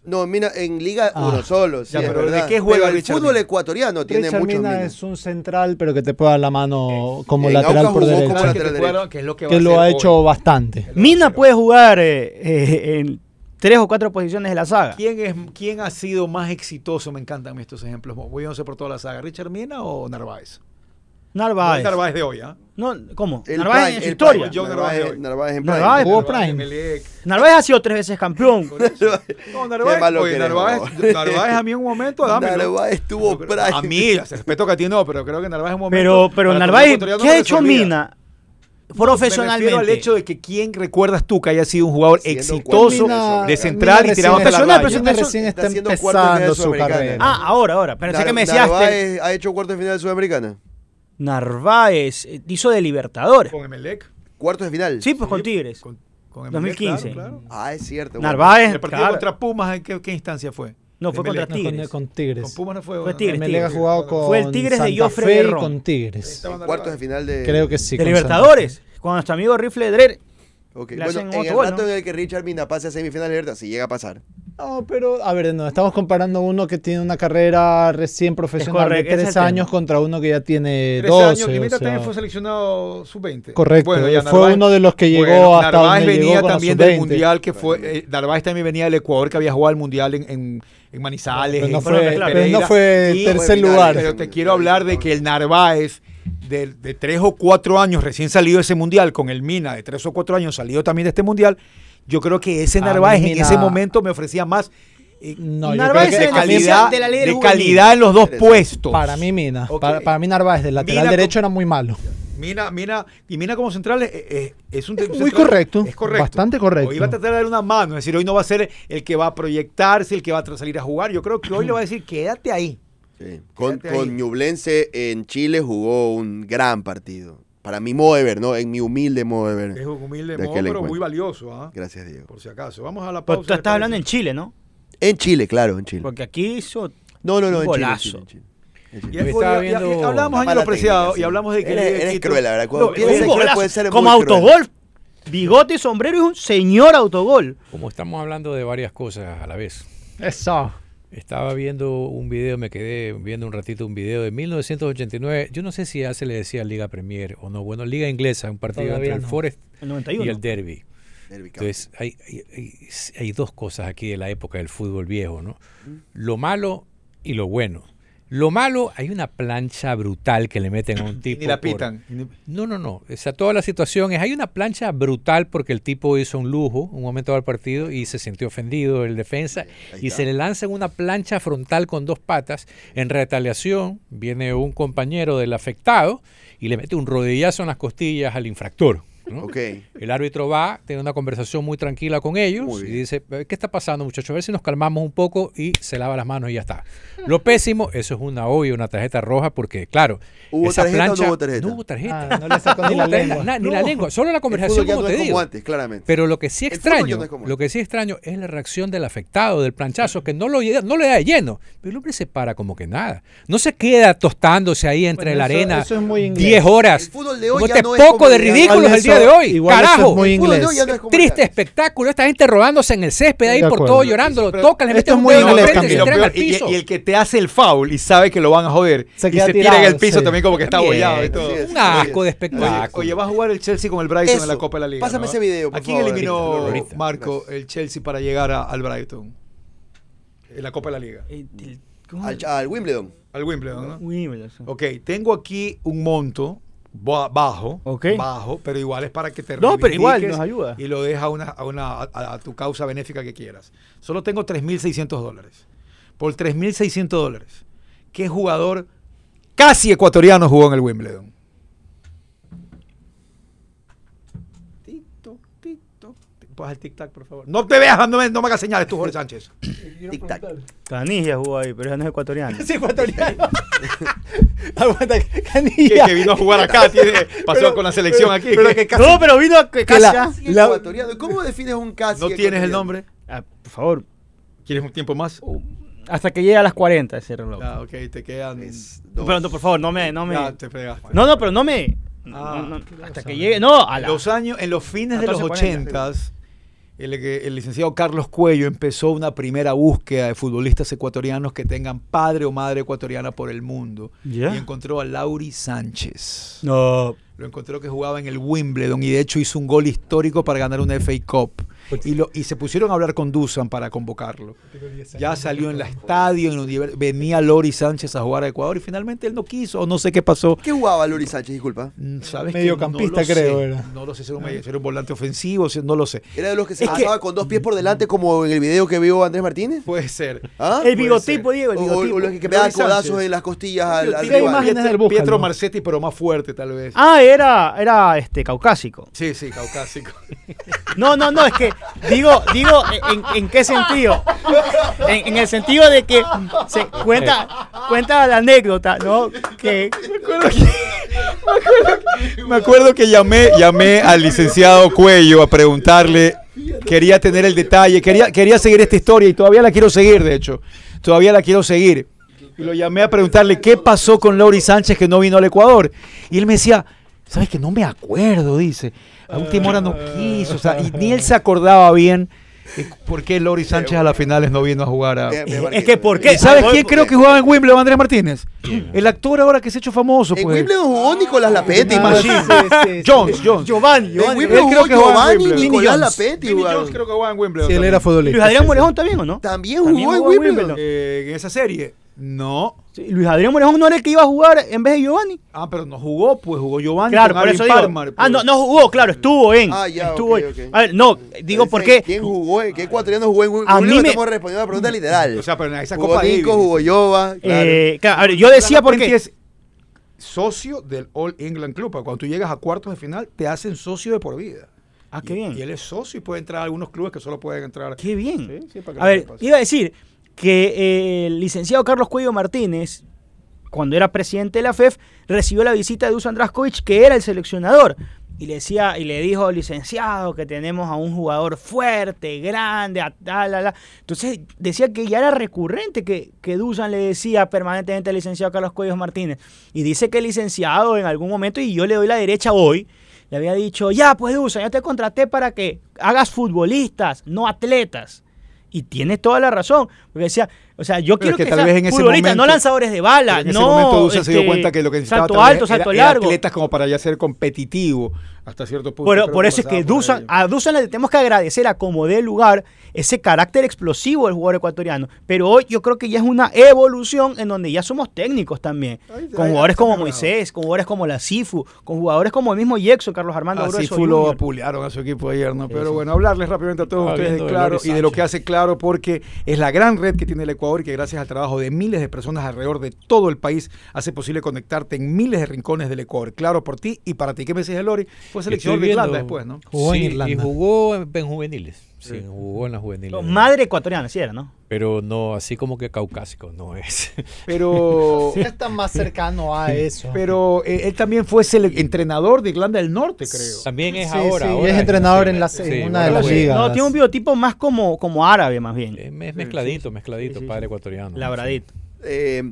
No, Mina, en Liga Ah. uno solo. sí, Ya, es pero ¿de qué juega Pero el Richard fútbol Mina? ecuatoriano tiene Richard muchos Mina minas. es un central, pero que te puede dar la mano como en lateral por derecha. como Que, lateral es lo que, que ha hecho bastante. Mina puede jugar eh, eh, en tres o cuatro posiciones de la saga. ¿Quién, es, ¿Quién ha sido más exitoso? Me encantan estos ejemplos. Voy a no sé por toda la saga. ¿Richard Mina o Narváez? Narváez. Narváez de hoy, ¿ah? No, ¿Cómo? El Narváez prime, en su historia. prime. Narváez, Narváez. Narváez en Narváez, prime. Jugó Narváez, Prime. Narváez ha sido tres veces campeón. No, Narváez, oye, Narváez. Narváez a mí en un momento, dámelo. Narváez estuvo prime. A mí, respeto que a ti no, pero creo que Narváez en un momento. Pero, pero Narváez, ¿qué ha hecho. Mina profesionalmente? refiero al hecho de que quién recuerdas tú que haya sido un jugador Siendo exitoso de central y tiraba hasta la profesional, raya. Mina recién está está haciendo cuartos de final empezando su carrera. Ah, ahora, ahora. Pensé Nar- que me decías Narváez ha hecho cuartos de final de Sudamericana. Narváez eh, hizo de Libertadores. Con Emelec. Cuartos de final. Sí, pues con Tigres. Con, con Emelec, 2015. claro, claro. Ah, es cierto. Narváez, El partido claro. contra Pumas, ¿en qué, qué instancia fue? No, fue contra No, con, Tigres. con Tigres. Con Pumas no fue. Fue Tigres, ha Tigres. jugado con Fue el Tigres de Santa Joffre Fe con Tigres. Cuartos de final de. Creo que sí. de Libertadores. Con nuestro amigo Rifle Drer. Ok, Le Bueno, en el rato ¿no? en el que Richard Mina pase a semifinal de libertad, si llega a pasar. No, pero a ver, no, estamos comparando uno que tiene una carrera recién profesional correcto, de tres años tema. contra uno que ya tiene 13 12. años, o Limita sea, también fue seleccionado sub-20. Correcto, ya fue Narváez- uno de los que llegó bueno, hasta Narváez donde venía llegó también del sub-20. Mundial, que fue... eh, Narváez también venía del Ecuador, que había jugado el Mundial en, en, en Manizales. Pero no en fue, Pereira. pero no fue Y- tercer lugar. Pero te quiero hablar de que el Narváez, de, de tres o cuatro años recién salido de ese mundial, con el Mina de tres o cuatro años salido también de este mundial, yo creo que ese A Narváez en ese momento me ofrecía más eh, No, yo Narváez creo de que calidad, de la ley de calidad en los dos puestos. para mí Mina, para, para mí Narváez del lateral Mina derecho con- era muy malo. Mina, Mina, y Mina como central es, es- es un Es central- muy correcto, Es correcto. bastante correcto. Hoy va a tratar de dar una mano, es decir, hoy no va a ser el que va a proyectarse, el que va a salir a jugar. Yo creo que hoy le va a decir, quédate ahí. Sí. Con, Quédate ahí. con Ñublense en Chile jugó un gran partido. Para mi modo de ver, ¿no? En mi humilde modo de ver. Es un humilde De modo, pero muy valioso, ¿ah? Gracias, Diego. por si acaso. Vamos a la Pero pausa. tú ¿les estás hablando en? Chile, ¿no? En Chile, claro, en Chile. Porque aquí hizo. No, no, no, un en Chile, en. Chile, en Chile. Y, y- estaba y- y- hablamos, Mala Ángelo Preciado, técnica, y hablamos de que Eres- eres cruel, la verdad. Cuando No, piensas es un un que golazo. golazo. puede ser Como autogol. Bigote y sombrero y un señor autogol. Como estamos hablando de varias cosas a la vez. Eso. Estaba viendo un video, me quedé viendo un ratito un video de 1989. Yo no sé si ya se le decía Liga Premier o no. Bueno, Liga Inglesa, un partido Todavía entre el. Forest El y 91. el Derby. Entonces, hay, hay, hay- hay dos cosas aquí de la época del fútbol viejo, ¿no? Lo malo y lo bueno. Lo malo, hay una plancha brutal que le meten a un tipo. ni la pitan. No, no, no. O sea, toda la situación es, hay una plancha brutal porque el tipo hizo un lujo un momento del partido y se sintió ofendido el defensa y se le lanza una plancha frontal con dos patas. En retaliación viene un compañero del afectado y le mete un rodillazo en las costillas al infractor. ¿No? Ok. El árbitro va, tiene una conversación muy tranquila con ellos y dice, "Eh, ¿qué está pasando muchachos? A ver si nos calmamos un poco y se lava las manos y ya está. Lo pésimo, eso es una obvia, una tarjeta roja porque, claro, ¿Hubo esa tarjeta o no plancha... hubo tarjeta? No hubo tarjeta. Ah, no le sacó ni la lengua. na- ni la lengua, solo la conversación como no te es como digo. antes, claramente. Pero lo que sí extraño, lo que sí extraño es la reacción del afectado, del planchazo, que no lo, no le da de lleno, pero el hombre se para como que nada. No se queda tostándose ahí entre Bueno, la eso- arena eso es muy inglés. 10 horas. El fútbol de hoy Como ya te no es poco como de ridículos el día de hoy. igual eso es Carajo. muy inglés. no es Triste espectáculo. Esta gente rodándose en el césped ahí por todo llorando. Lo tocan, le esto meten es un muy dedo en la inglés frente y se tiran al piso. y el que te hace el foul y sabe que lo van a joder Se y se tira en el piso sí. también como que está abollado y todo. sí, sí. Un asco de espectáculo. oye, va a jugar el Chelsea con el Brighton en la. Copa de la Liga. Pásame ¿no? ese video, por ¿A quién eliminó. Marco el Chelsea para llegar a- al Brighton? En la Copa de la Liga. Eh. Al, al Wimbledon. Al Wimbledon, ¿no? Sé. Ok, tengo aquí un monto bajo, bajo, pero igual es para que te No, pero igual nos ayuda. Y lo deja a, una, a, una, a, a tu causa benéfica que quieras. Solo tengo 3.600 dólares. Por 3.600 dólares. ¿Qué jugador casi ecuatoriano jugó en el Wimbledon? ¿Puedes el tic-tac, por favor? No te veas, no me, no me hagas señales tú, Jorge Sánchez. Tic-tac. Canilla jugó ahí, pero ella no es ecuatoriano. Es ecuatoriano. Aguanta, Que, Canilla. que vino a jugar acá, tiene, pasó Pero- con la selección aquí. pero que casi- No, pero vino a que la- casi- La- ecuatoriano. ¿Cómo defines un casi ¿No tienes el nombre? Ah, por favor, ¿Quieres un tiempo más? hasta que llegue a las 40 ese reloj. Ah, ok, te quedan. Es dos. Pero no, por favor, no me, no me. Ya, te. No, no, pero no me. Ah, no, no, hasta que llegue. No, a la. los años, en los fines de los 14, 40. 80 el, el licenciado Carlos Cuello empezó una primera búsqueda de futbolistas ecuatorianos que tengan padre o madre ecuatoriana por el mundo. Y encontró a Lauri Sánchez. No. Lo encontró que jugaba en el Wimbledon y de hecho hizo un gol histórico para ganar una FA Cup. Y, lo, y se pusieron a hablar con Dusan para convocarlo. Ya salió en la estadio, en univer- venía Lori Sánchez a jugar a Ecuador y finalmente él no quiso, no sé qué pasó. ¿Qué jugaba Lori Sánchez? Disculpa. Mm, ¿Sabes qué? Mediocampista, No creo, sé. era. No lo sé, si era un, era un volante ofensivo, si- no lo sé. ¿Era de los que se que- pasaba con dos pies por delante como en el video que vio Andrés Martínez? Puede ser. ¿Ah? El bigotipo. Diego, el O, o- bigotipo. o los que pegaban codazos en las costillas al, al imágenes Pietro, del. Pietro Marcetti, pero más fuerte, tal vez. Ah, era, era este, caucásico. Sí, sí, caucásico. No, no, no, es que digo, digo, en, en qué sentido? En, en el sentido de que se cuenta, cuenta la anécdota, ¿no? Que Me acuerdo que llamé, llamé al licenciado Cuello a preguntarle, quería tener el detalle, quería, quería seguir esta historia y todavía la quiero seguir, de hecho. Todavía la quiero seguir. Y lo llamé a preguntarle qué pasó con Lauri Sánchez que no vino al Ecuador. Y él me decía, ¿sabes que no me acuerdo? Dice. A última hora no quiso. O sea, y ni él se acordaba bien eh, por qué Lauri Sánchez a las finales no vino a jugar a... Ve, es que ¿por qué? ¿Y ¿Sabes Ah, quién creo que jugaba en Wimbledon, Andrés Martínez? El actor ahora que se ha hecho famoso, En pues. Wimbledon jugó Nicolás Lapetti. Ah, Machine. sí, sí, sí. Jones, Jones. Giovanni, En Giovanni. Wimbledon Él creo jugó en Giovanni Wimbledon. Nicolás. Lapetti. Jones creo que jugaba en Wimbledon. Sí, él era futbolista. Luis Adrián Morejón también, ¿o no? También jugó en jugó en Wimbledon. Wimbledon. Eh, en esa serie. No. Sí, Luis Adrián Morejón no era el que iba a jugar en vez de Giovanni. Ah, pero no jugó, pues jugó Giovanni. Claro, con por Alvin eso digo. Parmar, Ah, pues. no, no jugó, claro, estuvo en. Ah, ya, estuvo ok, en. ok. A ver, no, digo Ese, porque ¿Quién jugó? ¿Qué ecuatoriano jugó en Wimbledon? A mí me- Estamos respondiendo a la pregunta literal. O sea, pero en esa jugó Copa Nico, Davis. jugó Jova. claro. Eh, claro, a ver, yo decía porque. Es- socio del All England Club. Cuando tú llegas a cuartos de final, te hacen socio de por vida. Ah, qué Y- bien. Y él es socio y puede entrar a algunos clubes que solo pueden entrar. Qué bien. Sí, sí, para que a ver, iba a decir que eh, el licenciado Carlos Cuello Martínez, cuando era presidente de la FEF, recibió la visita de Dusan Draskovic, que era el seleccionador. Y le decía, y le dijo, licenciado, que tenemos a un jugador fuerte, grande, a tal, la". Entonces decía que ya era recurrente que, que Dusan le decía permanentemente al licenciado Carlos Cuello Martínez. Y dice que el licenciado en algún momento, y yo le doy la derecha hoy, le había dicho, ya pues Dusan, yo te contraté para que hagas futbolistas, no atletas. Y tiene toda la razón. Porque decía, o sea, yo Pero quiero es que que, tal vez en ese futbolistas, no momento- lanzadores de bala, en ese no momento Dusan se dio este, cuenta que lo que necesitaba salto alto, era- salto era largo. atletas como para ya ser competitivo hasta cierto punto. Por, Creo por eso es que Dusan, a Dusan le tenemos que agradecer a como dé lugar ese carácter explosivo del jugador ecuatoriano. Pero hoy yo creo que ya es una evolución en donde ya somos técnicos también. Con jugadores como. Moisés, con jugadores como la Sifu, con jugadores como el mismo Yexo, Carlos Armando Así Grueso fue lo apulearon a su equipo ayer, ¿no? Pero sí. bueno, hablarles rápidamente a todos ustedes de Claro y de lo que hace Claro, porque es la gran red que tiene el Ecuador y que gracias al trabajo de miles de personas alrededor de todo el país hace posible conectarte en miles de rincones del Ecuador. Claro por ti y para ti. ¿Qué me dices de Lori? Fue seleccionador de Irlanda después, ¿no? Jugó en Irlanda. Y jugó en, en juveniles. Sí, jugó en las juveniles. Madre ecuatoriana, sí era, ¿no? Pero no, así como que caucásico, no es. Pero, Sí está más cercano a eso. pero eh, él también fue entrenador de Irlanda del Norte, creo. También es Sí, ahora. sí, ahora es entrenador en la- nacional. en Sí, una de las ligas. No, tiene un biotipo más como, como árabe, más bien. Es, mezcladito, mezcladito, Sí, sí, padre ecuatoriano. Labradito. Eh,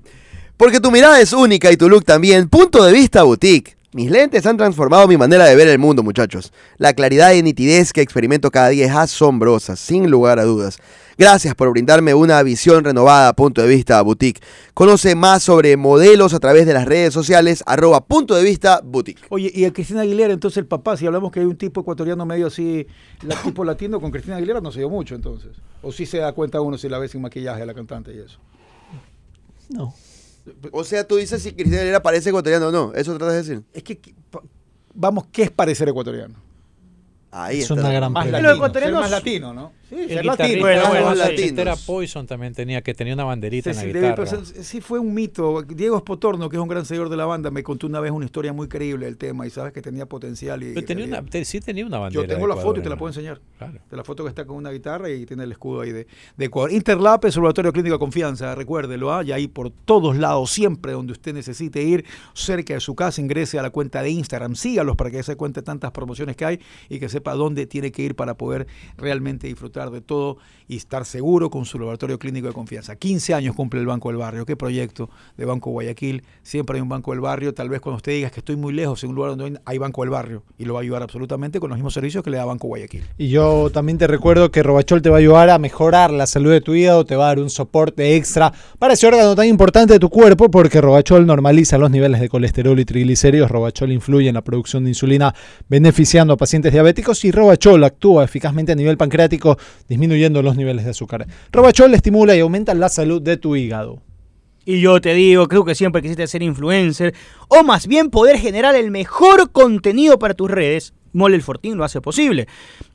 porque tu mirada es única y tu look también. Punto de vista boutique. Mis lentes han transformado mi manera de ver el mundo, muchachos. La claridad y nitidez que experimento cada día es asombrosa, sin lugar a dudas. Gracias por brindarme una visión renovada. Punto de vista boutique. Conoce más sobre modelos a través de las redes sociales arroba punto de vista boutique. Oye, y a Cristina Aguilera, entonces el papá, si hablamos que hay un tipo ecuatoriano medio así, la, tipo latino, con Cristina Aguilera no se dio mucho entonces. O sí se da cuenta uno si la ve sin maquillaje a la cantante y eso. No. O sea, tú dices si Cristina Aguilera parece ecuatoriano o no. Eso tratas de decir. Es que, vamos, ¿qué es parecer ecuatoriano? Ahí Es está. una gran Más latino, más latino, ¿no? Sí, El latino. Bueno, bueno, este era Poison también tenía que tenía una banderita Sí, en sí, la debe- guitarra. pero sí fue un mito. Diego Espotorno, que es un gran seguidor de la banda, me contó una vez una historia muy creíble del tema y sabes que tenía potencial. Y, Pero tenía y- una, te- sí tenía una bandera. yo tengo la Ecuador foto y te la puedo enseñar. Claro. De la foto que está con una guitarra y tiene el escudo ahí de, de Ecuador. Interlap es laboratorio clínico de confianza, recuérdelo, ¿ah? y ahí por todos lados, siempre donde usted necesite ir, cerca de su casa, ingrese a la cuenta de Instagram, sígalos para que se cuente tantas promociones que hay y que sepa dónde tiene que ir para poder realmente disfrutar de todo y estar seguro con su laboratorio clínico de confianza. 15 años cumple el Banco del Barrio, qué proyecto de Banco Guayaquil, siempre hay un Banco del Barrio, tal vez cuando usted diga que estoy muy lejos en un lugar donde hay Banco del Barrio y lo va a ayudar absolutamente con los mismos servicios que le da Banco Guayaquil. Y yo también te recuerdo que Robachol te va a ayudar a mejorar la salud de tu hígado, te va a dar un soporte extra para ese órgano tan importante de tu cuerpo, porque Robachol normaliza los niveles de colesterol y triglicéridos. Robachol influye en la producción de insulina, beneficiando a pacientes diabéticos. Y Robachol actúa eficazmente a nivel pancreático, disminuyendo los niveles de azúcar. Robachol estimula y aumenta la salud de tu hígado. Y yo te digo, creo que siempre quisiste ser influencer, o más bien poder generar el mejor contenido para tus redes. Mole el Fortín lo hace posible.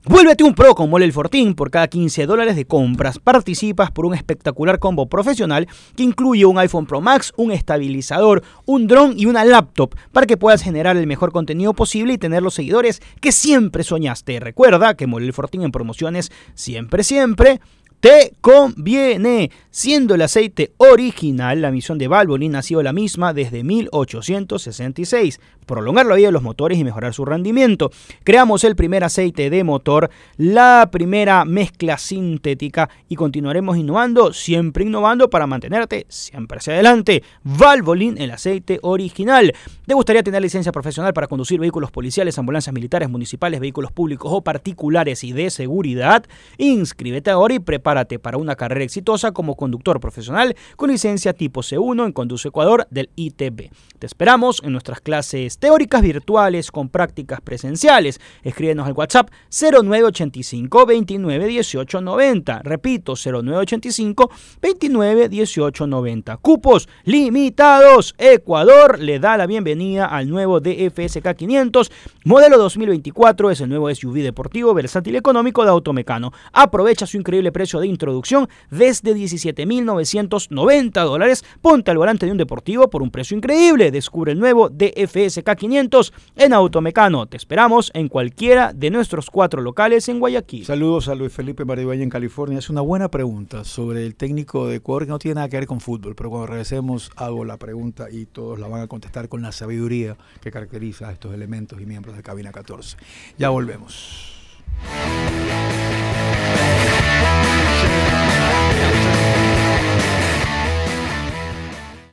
Vuélvete un pro con Mole el Fortín. Por cada 15 dólares de compras participas por un espectacular combo profesional que incluye un iPhone Pro Max, un estabilizador, un dron y una laptop para que puedas generar el mejor contenido posible y tener los seguidores que siempre soñaste. Recuerda que Mole el Fortín en promociones siempre, siempre te conviene. Siendo el aceite original, la misión de Valvoline ha sido la misma desde 1866, prolongar la vida de los motores y mejorar su rendimiento. Creamos el primer aceite de motor, la primera mezcla sintética y continuaremos innovando, siempre innovando para mantenerte siempre hacia adelante. Valvoline, el aceite original. ¿Te gustaría tener licencia profesional para conducir vehículos policiales, ambulancias militares, municipales, vehículos públicos o particulares y de seguridad? Inscríbete ahora y para una carrera exitosa como conductor profesional con licencia tipo C1 en Conduce Ecuador del ITB. Te esperamos en nuestras clases teóricas virtuales con prácticas presenciales. Escríbenos al WhatsApp 0985 29 18 90. Repito, 0985 29 18 90. Cupos limitados. Ecuador le da la bienvenida al nuevo DFSK 500. Modelo 2024 es el nuevo SUV deportivo versátil económico de Automecano. Aprovecha su increíble precio de introducción desde 17.990 dólares. Ponte al volante de un deportivo por un precio increíble. Descubre el nuevo DFSK 500 en Automecano. Te esperamos en cualquiera de nuestros cuatro locales en Guayaquil. Saludos a Luis Felipe Maridueña en California. Es una buena pregunta sobre el técnico de Ecuador que no tiene nada que ver con fútbol, pero cuando regresemos hago la pregunta y todos la van a contestar con la sabiduría que caracteriza a estos elementos y miembros de Cabina 14. Ya volvemos.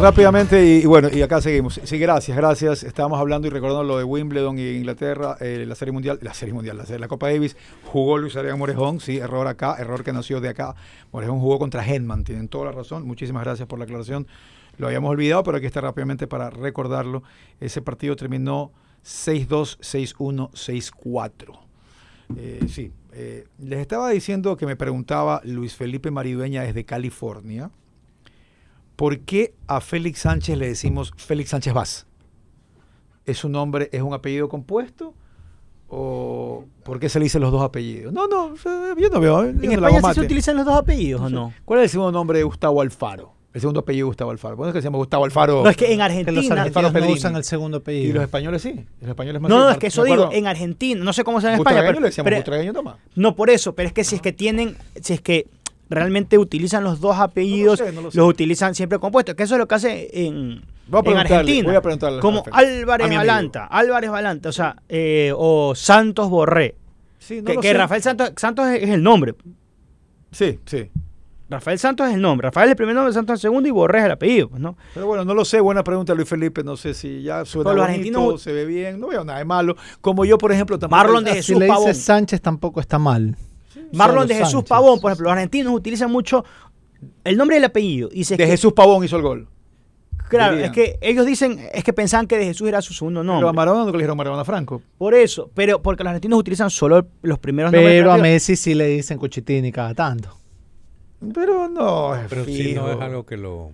Rápidamente, y, bueno, y acá seguimos. Sí, gracias, gracias. Estábamos hablando y recordando lo de Wimbledon y Inglaterra, eh, la Serie Mundial, la Serie Mundial, la, serie- la Copa Davis. Jugó Luis Arián Morejón, sí, error acá, error que nació de acá. Morejón jugó contra Henman, tienen toda la razón. Muchísimas gracias por la aclaración. Lo habíamos olvidado, pero aquí está rápidamente para recordarlo. Ese partido terminó 6-2, 6-1, 6-4. Eh, sí, eh, les estaba diciendo que me preguntaba Luis Felipe Maridueña desde California. ¿Por qué a Félix Sánchez le decimos Félix Sánchez Vaz? ¿Es un nombre, es un apellido compuesto? ¿O por qué se le dicen los dos apellidos? No, no, yo no veo. yo ¿En no España sí se utilizan los dos apellidos o no? ¿Cuál es el segundo nombre de Gustavo Alfaro? El segundo apellido de Gustavo Alfaro. ¿Cuándo es que se llama Gustavo Alfaro? No, es que en los Argentina. argentinos no usan el segundo Y apellido. los españoles sí. Los españoles más No, no, es que eso digo, en Argentina, no sé cómo sea en España, pero, le decíamos pero- Tomás. no por eso, pero es que si es que tienen, si es que realmente utilizan los dos apellidos, sé, no lo sé. los utilizan siempre compuestos, que eso es lo que hace en, Voy a en Argentina, voy a preguntarle a como Álvarez. Balanta, Álvarez Balanta, o sea, eh, o Santos Borré, Sí, no que, lo que sé. Rafael Santos, Santos es, el nombre, Sí, sí. Rafael Santos es el nombre, Rafael es el primer nombre, Santos es el segundo y Borré es el apellido, pues, ¿no? Pero bueno, no lo sé. Buena pregunta, Luis Felipe. No sé si ya suena los bonito, argentinos- se ve bien. No veo nada de malo. Como yo, por ejemplo, tampoco. Marlon de Si Jesús le dices Sánchez tampoco está mal. Marlon Solo de Jesús Sánchez. Pavón, por ejemplo, los argentinos utilizan mucho el nombre y el apellido. Y si es de que- Jesús Pavón hizo el gol. Claro, dirían. es que ellos dicen, es que pensaban que de Jesús era su segundo Pero a nombre. Maradona no le dijeron Maradona Franco. Por eso, pero porque los argentinos utilizan solo los primeros nombres. Pero a. Messi sí le dicen Cuchitini cada tanto. Pero no, es Pero sí fijo. no es algo que lo...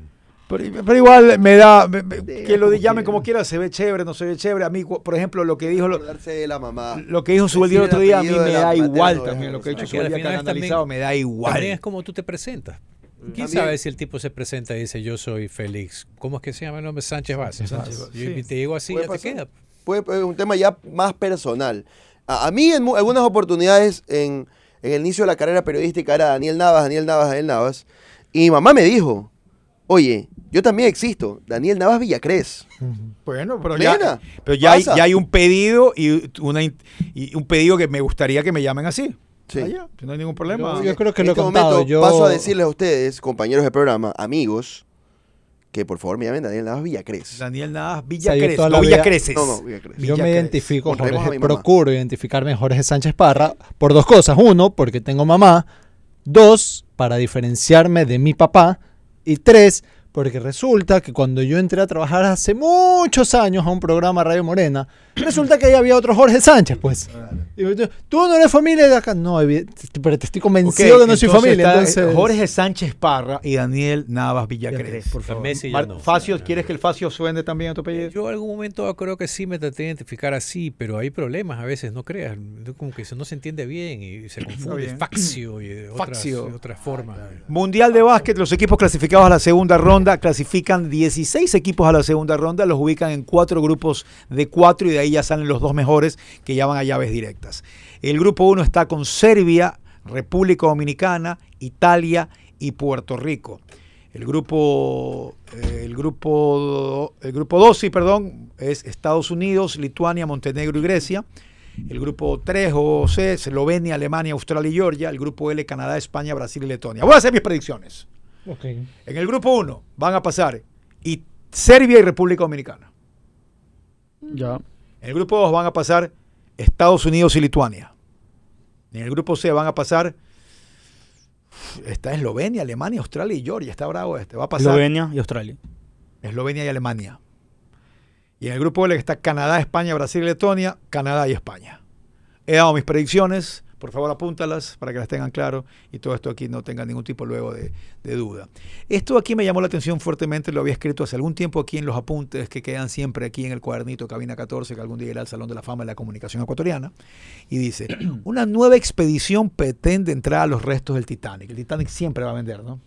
Pero, pero igual me da. me- me- que lo llamen como quiera, se ve chévere, no se ve chévere. A mí, por ejemplo, lo que dijo. Lo, de la mamá. lo que dijo Subeldía el otro día, a mí me da igual también. Lo que ha o dicho sea, que al Subeldía que han final también- analizado me da igual. También es como tú te presentas. ¿Quién También. sabe si el tipo se presenta y dice yo soy Félix? ¿Cómo es que se llama el nombre? Sánchez Vaz, Y- sí. Y te digo así, ya te queda. Puede, un tema ya más personal. A, a mí en algunas oportunidades en, en el inicio de la carrera periodística era Daniel Navas, Daniel Navas, Daniel Navas. Y mi mamá me dijo, oye, yo también existo, Daniel Navas Villacrés. Bueno, pero Plena. ya, pero ya, hay, ya hay un pedido y, una, y un pedido que me gustaría que me llamen así. Sí. Ah, ya, no hay ningún problema. Yo creo que en lo he este contado, momento yo- paso a decirles a ustedes, compañeros de programa, amigos, que por favor me llamen Daniel Navas Villacrés. Daniel Navas sea, yo Villacres, no, Villacreses. No, no, Villacres. Yo me identifico, Jorge, mi mamá. procuro identificarme en Jorge Sánchez Parra por dos cosas. Uno, porque tengo mamá. Dos, para diferenciarme de mi papá. Y tres, porque resulta que cuando yo entré a trabajar hace muchos años a un programa Radio Morena, resulta que ahí había otro Jorge Sánchez, pues. Y Tú no eres familia de acá. No, pero te estoy convencido Ok, que no soy familia. Entonces, Jorge Sánchez Parra y Daniel Navas Villacres. Villacres, por favor. Messi ya no. Facio, ¿quieres que el Facio suene también a tu apellido? Yo en algún momento creo que sí me traté de identificar así, pero hay problemas a veces, no creas. Como que eso no se entiende bien y se confunde. Faxio y de otras, otras formas. Mundial de básquet, los equipos clasificados a la segunda ronda clasifican 16 equipos a la segunda ronda, los ubican en cuatro grupos de cuatro y de ahí ya salen los dos mejores que ya van a llaves directas. El grupo 1 está con Serbia, República Dominicana, Italia y Puerto Rico. El grupo, eh, el grupo, el grupo 2, sí, perdón, es Estados Unidos, Lituania, Montenegro y Grecia. El grupo 3 o C, Eslovenia, Alemania, Australia y Georgia. El grupo L, Canadá, España, Brasil y Letonia. Voy a hacer mis predicciones. En el grupo 1 van a pasar y Serbia y República Dominicana. Ya. En el grupo 2 van a pasar Estados Unidos y Lituania. En el grupo C van a pasar. Está Eslovenia, Alemania, Australia y Georgia. Está bravo este. Va a pasar Eslovenia y Australia. Eslovenia y Alemania. Y en el grupo L que está Canadá, España, Brasil y Letonia, Canadá y España. He dado mis predicciones, por favor apúntalas para que las tengan claro y todo esto aquí no tenga ningún tipo luego de, de duda. Esto aquí me llamó la atención fuertemente, lo había escrito hace algún tiempo aquí en los apuntes que quedan siempre aquí en el cuadernito Cabina 14, que algún día irá al Salón de la Fama de la Comunicación Ecuatoriana, y dice, una nueva expedición pretende entrar a los restos del Titanic. El Titanic siempre va a vender, ¿no?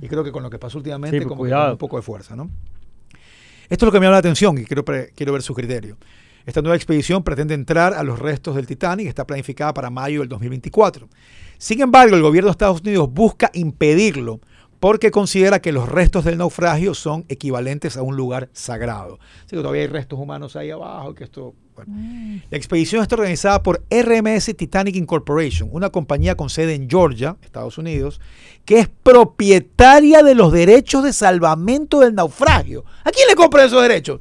Y creo que con lo que pasó últimamente, Sí, pues, como que cuidado. con un poco de fuerza, ¿no? Esto es lo que me llama la atención y quiero, quiero ver su criterio. Esta nueva expedición pretende entrar a los restos del Titanic, está planificada para mayo del 2024. Sin embargo, el gobierno de Estados Unidos busca impedirlo porque considera que los restos del naufragio son equivalentes a un lugar sagrado. Así que todavía hay restos humanos ahí abajo, que esto... bueno. La expedición está organizada por RMS Titanic Incorporation, una compañía con sede en Georgia, Estados Unidos, que es propietaria de los derechos de salvamento del naufragio. ¿A quién le compra esos derechos?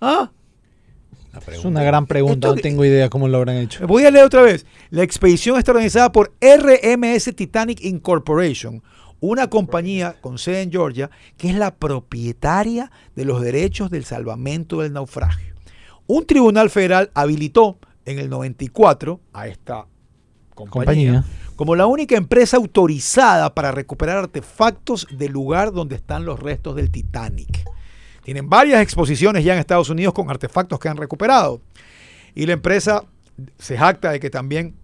¿Ah? La Es una gran pregunta, Esto no tengo idea cómo lo habrán hecho. Voy a leer otra vez. La expedición está organizada por RMS Titanic Incorporation, una compañía con sede en Georgia que es la propietaria de los derechos del salvamento del naufragio. Un tribunal federal habilitó en el 94 a esta compañía, Compañía. como la única empresa autorizada para recuperar artefactos del lugar donde están los restos del Titanic. Tienen varias exposiciones ya en Estados Unidos con artefactos que han recuperado. Y la empresa se jacta de que también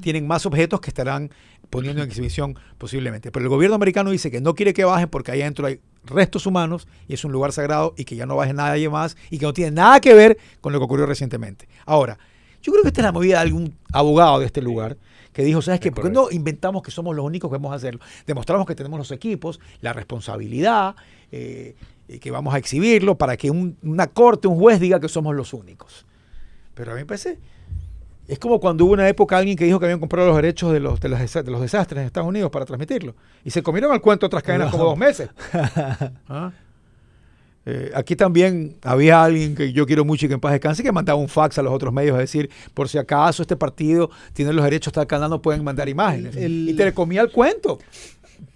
tienen más objetos que estarán poniendo en exhibición posiblemente. Pero el gobierno americano dice que no quiere que bajen porque ahí adentro hay restos humanos y es un lugar sagrado y que ya no baje nadie más y que no tiene nada que ver con lo que ocurrió recientemente. Ahora, yo creo que esta es la movida de algún abogado de este lugar que dijo, ¿sabes qué? ¿Por qué no inventamos que somos los únicos que vamos a hacerlo? Demostramos que tenemos los equipos, la responsabilidad, eh, y que vamos a exhibirlo para que un- una corte, un juez diga que somos los únicos. Pero a mí me parece, es como cuando hubo una época alguien que dijo que habían comprado los derechos de los, de los, desa- de los desastres en Estados Unidos para transmitirlo. Y se comieron al cuento otras cadenas como dos meses. ¿Ah? Eh, aquí también había alguien que yo quiero mucho y que en paz descanse que mandaba un fax a los otros medios a decir, por si acaso este partido tiene los derechos hasta acá, no pueden mandar imágenes. El- y te le comía el cuento.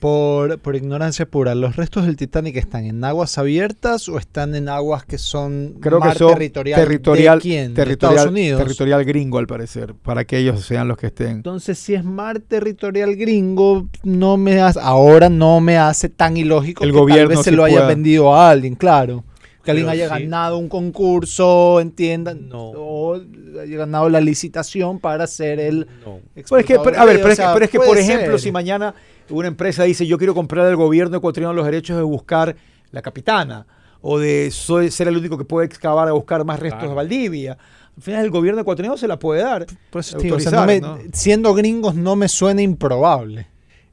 Por, por ignorancia pura, ¿los restos del Titanic están en aguas abiertas o están en aguas que son Creo mar que son territorial? territorial, ¿De quién? ¿De territorial, Estados Unidos? territorial gringo al parecer, para que ellos sean los que estén. Entonces, si es mar territorial gringo, no me hace, ahora no me hace tan ilógico El que gobierno tal vez se sí lo haya pueda. vendido a alguien, claro. Que alguien haya sí. ganado un concurso, entiendan, No. o haya ganado la licitación para ser el No. Pero es que, pero- a ver, pero es que, pero es que, por ejemplo, si mañana una empresa dice yo quiero comprar al gobierno ecuatoriano los derechos de buscar la capitana o de soy- ser el único que puede excavar a buscar más restos Claro. de Valdivia, al final el gobierno ecuatoriano se la puede dar. Por eso te digo, o sea, no autorizar, me- ¿no? siendo gringos no me suena improbable.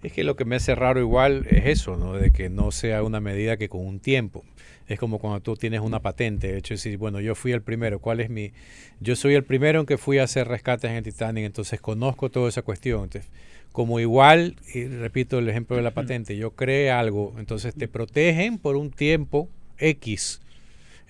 Es que lo que me hace raro igual es eso, ¿no? De que no sea una medida que con un tiempo. Es como cuando tú tienes una patente, de hecho, decir, bueno, yo fui el primero, ¿cuál es mi...? Yo soy el primero en que fui a hacer rescates en el Titanic, entonces conozco toda esa cuestión. Entonces, como igual, y repito el ejemplo de la patente, yo creé algo, entonces te protegen por un tiempo X.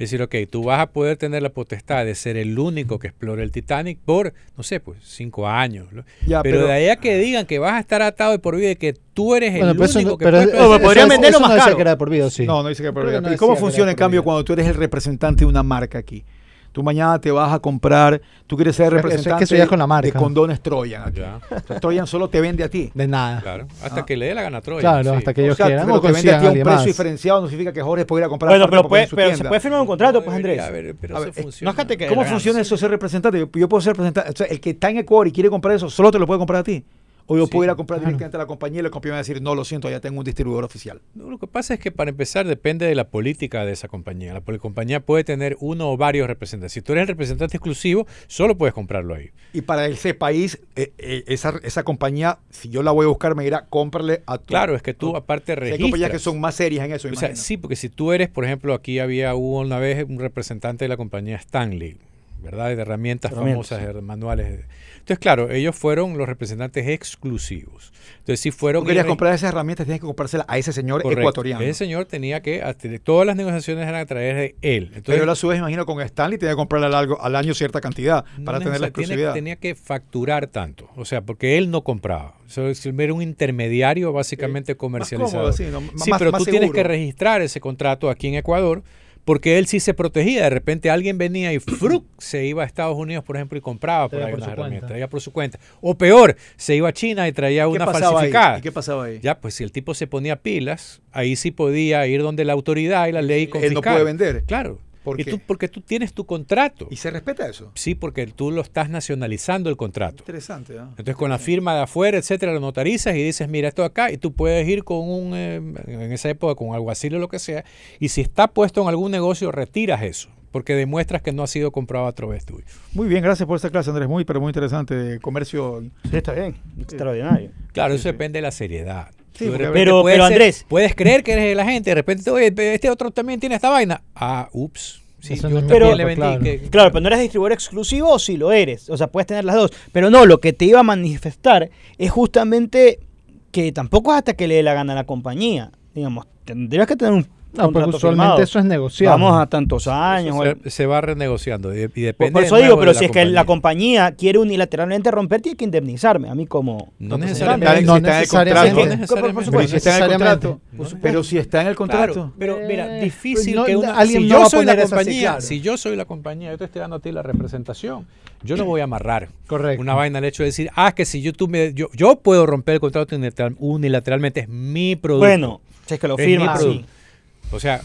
Es decir, ok, tú vas a poder tener la potestad de ser el único que explore el Titanic por, no sé, pues cinco años. ¿no? Ya, pero, pero- de ahí a que digan que vas a estar atado de por vida y que tú eres Bueno, el único no- que puede eso- podrían venderlo más no caro. que era por vida, sí. No, no dice que por Creo vida. no ¿Y cómo funciona era en por cambio cuando tú eres el representante de una marca aquí? Tú mañana te vas a comprar, tú quieres ser Eso es que representante con la marca. de condones Troyan. aquí. Ya, O sea, Troyan solo te vende a ti. De nada. claro. Hasta Ah. que le dé la gana a Troya. Claro, sí. hasta que O ellos sea, quieran pero o te vende a ti a un precio más. diferenciado no significa que Jorge pueda ir a comprar Bueno, pero puede, pero se puede firmar un contrato, pues Andrés. haber, pero A eso ver, eh, funciona. no es que te- ¿Cómo funciona eso de ser representante? Yo, yo puedo ser representante. O sea, el que está en Ecuador y quiere comprar eso, solo te lo puede comprar a ti. O yo Sí, puedo ir a comprar claro. directamente a la compañía y la compañía va a decir, no, lo siento, ya tengo un distribuidor oficial. No, lo que pasa es que para empezar depende de la política de esa compañía. La compañía puede tener uno o varios representantes. Si tú eres el representante exclusivo, solo puedes comprarlo ahí. Y para ese país, eh, eh, esa, esa compañía, si yo la voy a buscar, me dirá, cómprale a tu. Claro, es que tú aparte sea, hay registras. compañías que son más serias en eso. O sea, imagino. sí, porque si tú eres, por ejemplo, aquí había hubo una vez un representante de la compañía Stanley. ¿Verdad? De herramientas, Herramientas, famosas, de manuales. Entonces, claro, ellos fueron los representantes exclusivos. Entonces, sí fueron... Tú querías comprar esas herramientas, tienes que comprárselas a ese señor Correcto. ecuatoriano. Ese señor tenía que, todas las negociaciones eran a través de él. Entonces, Pero él a su vez, imagino, con Stanley tenía que comprarle al, algo- al año cierta cantidad para no tener la exclusividad. Tenía que facturar tanto, o sea, porque él no compraba. Eso es- era un intermediario básicamente comercializador. cómodo, sí, ¿no? Sí, Más- pero más tú tienes que registrar ese contrato aquí en Ecuador porque él sí se protegía. De repente alguien venía y ¡fruc! se iba a Estados Unidos, por ejemplo, y compraba por ahí por herramientas, traía por su cuenta. O peor, se iba a China y traía ¿Qué una ahí? falsificada. ¿Y qué pasaba ahí? Ya, pues si el tipo se ponía pilas, ahí sí podía ir donde la autoridad y la ley Él no confiscar. puede vender. Claro. ¿Por y qué? tú, porque tú tienes tu contrato. ¿Y se respeta eso? Sí, porque tú lo estás nacionalizando el contrato. Interesante, ¿ah? Entonces con la firma de afuera, etcétera, lo notarizas y dices, mira, esto acá, y tú puedes ir con un, eh, en esa época, con alguacil o lo que sea, y si está puesto en algún negocio, retiras eso, porque demuestras que no ha sido comprado a través tuyo. Muy bien, gracias por esta clase, Andrés. Muy, pero muy interesante. de Comercio. Sí, está bien. Extraordinario. Claro, eso depende de la seriedad. Sí, Pero- puedes pero, ser- Andrés- Puedes creer que eres la gente, de repente, oye, este otro también tiene esta vaina. Ah, ups. Sí, yo no le vendí. claro. que- Claro, pero no eres distribuidor exclusivo o si lo eres. O sea, puedes tener las dos. Pero no, lo que te iba a manifestar es justamente que tampoco es hasta que le dé la gana a la compañía. Digamos, tendrías que tener un No, porque contrato usualmente firmado. eso es negociable. Vamos a tantos años. se, se va renegociando y, y Por, depende por eso digo, pero si es que la compañía. quiere unilateralmente romper, tiene que indemnizarme. A mí como... No necesariamente. No si está en el necesariamente. contrato. No necesariamente. Pero si está en el contrato. Pero si está en el contrato. Pero mira, Eh, difícil no, que una, alguien si no yo va a soy la compañía, claro. si yo soy la compañía, yo te estoy dando a ti la representación, yo no voy a amarrar Correcto. una vaina al hecho de decir, ah, que si yo tú me, yo, yo puedo romper el contrato unilateral- unilateralmente, es mi producto. Bueno, si es que lo Es mi firma. O sea,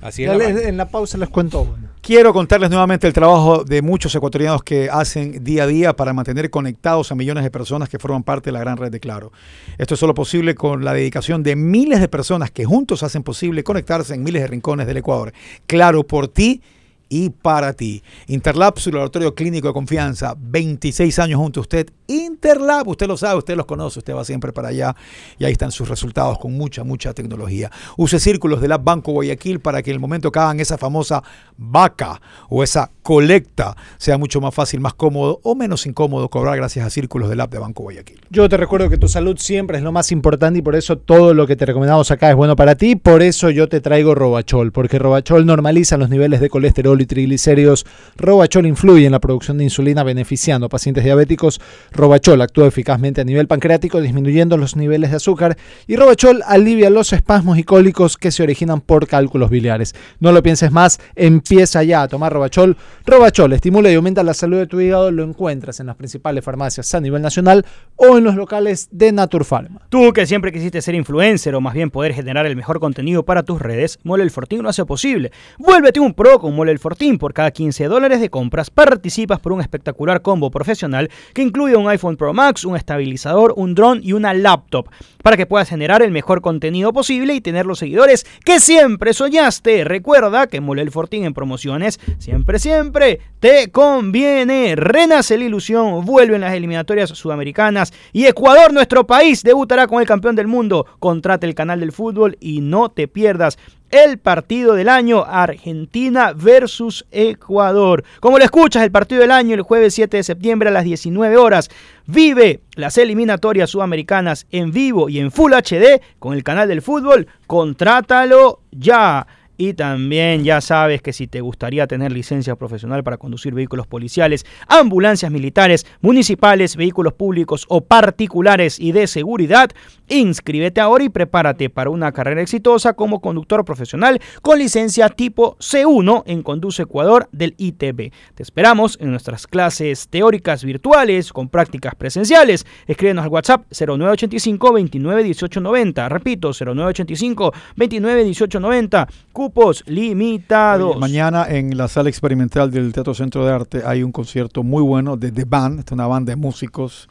así es la en la pausa les cuento. Quiero contarles nuevamente el trabajo de muchos ecuatorianos que hacen día a día para mantener conectados a millones de personas que forman parte de la gran red de Claro. Esto es solo posible con la dedicación de miles de personas que juntos hacen posible conectarse en miles de rincones del Ecuador. Claro por ti y para ti. Interlab, su laboratorio clínico de confianza, 26 años junto a usted. Interlab, usted lo sabe, usted los conoce, usted va siempre para allá y ahí están sus resultados con mucha, mucha tecnología. Use círculos del Lab Banco Guayaquil para que en el momento que hagan esa famosa vaca o esa colecta sea mucho más fácil, más cómodo o menos incómodo cobrar gracias a círculos del Lab de Banco Guayaquil. Yo te recuerdo que tu salud siempre es lo más importante y por eso todo lo que te recomendamos acá es bueno para ti. Por eso yo te traigo Robachol, porque Robachol normaliza los niveles de colesterol y triglicéridos. Robachol influye en la producción de insulina beneficiando a pacientes diabéticos. Robachol actúa eficazmente a nivel pancreático disminuyendo los niveles de azúcar y Robachol alivia los espasmos y cólicos que se originan por cálculos biliares. No lo pienses más, empieza ya a tomar Robachol. Robachol estimula y aumenta la salud de tu hígado. Lo encuentras en las principales farmacias a nivel nacional o en los locales de Naturpharma. Tú que siempre quisiste ser influencer o más bien poder generar el mejor contenido para tus redes, Mole el Fortín lo hace posible. Vuélvete un pro con Mole el Fortín. Por cada 15 dólares de compras participas por un espectacular combo profesional que incluye un iPhone Pro Max, un estabilizador, un dron y una laptop para que puedas generar el mejor contenido posible y tener los seguidores que siempre soñaste. Recuerda que Mole el Fortín en promociones siempre, siempre te conviene. Renace la ilusión, vuelven las eliminatorias sudamericanas y Ecuador, nuestro país, debutará con el campeón del mundo. Contrate el canal del fútbol y no te pierdas el partido del año Argentina versus Ecuador. Como lo escuchas, el partido del año el jueves 7 de septiembre a las 19 horas. Vive las eliminatorias sudamericanas en vivo y en Full HD con el canal del fútbol. Contrátalo ya. Y también ya sabes que si te gustaría tener licencia profesional para conducir vehículos policiales, ambulancias militares, municipales, vehículos públicos o particulares y de seguridad, inscríbete ahora y prepárate para una carrera exitosa como conductor profesional con licencia tipo C1 en Conduce Ecuador del ITB. Te esperamos en nuestras clases teóricas virtuales con prácticas presenciales. Escríbenos al WhatsApp 0985 29 18 90. Repito, 0985 29 18 90. Cupos limitados. Oye, Mañana en la sala experimental del Teatro Centro de Arte hay un concierto muy bueno de The Band, esta es una banda de músicos,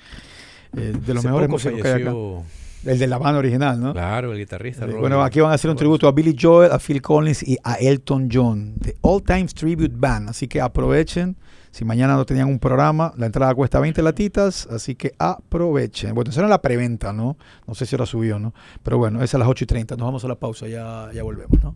eh, de los Hace mejores músicos que hay acá. El de la banda original, ¿no? Claro, el guitarrista. Eh, Robert- Bueno, aquí van a hacer un tributo a Billy Joel, a Phil Collins y a Elton John, de All Times Tribute Band. Así que aprovechen. Si mañana no tenían un programa, la entrada cuesta 20 latitas, así que aprovechen. Bueno, eso era la preventa, ¿no? No sé si ahora subió, ¿no? Pero bueno, es a las 8 y 30. Nos vamos a la pausa, ya, ya volvemos, ¿no?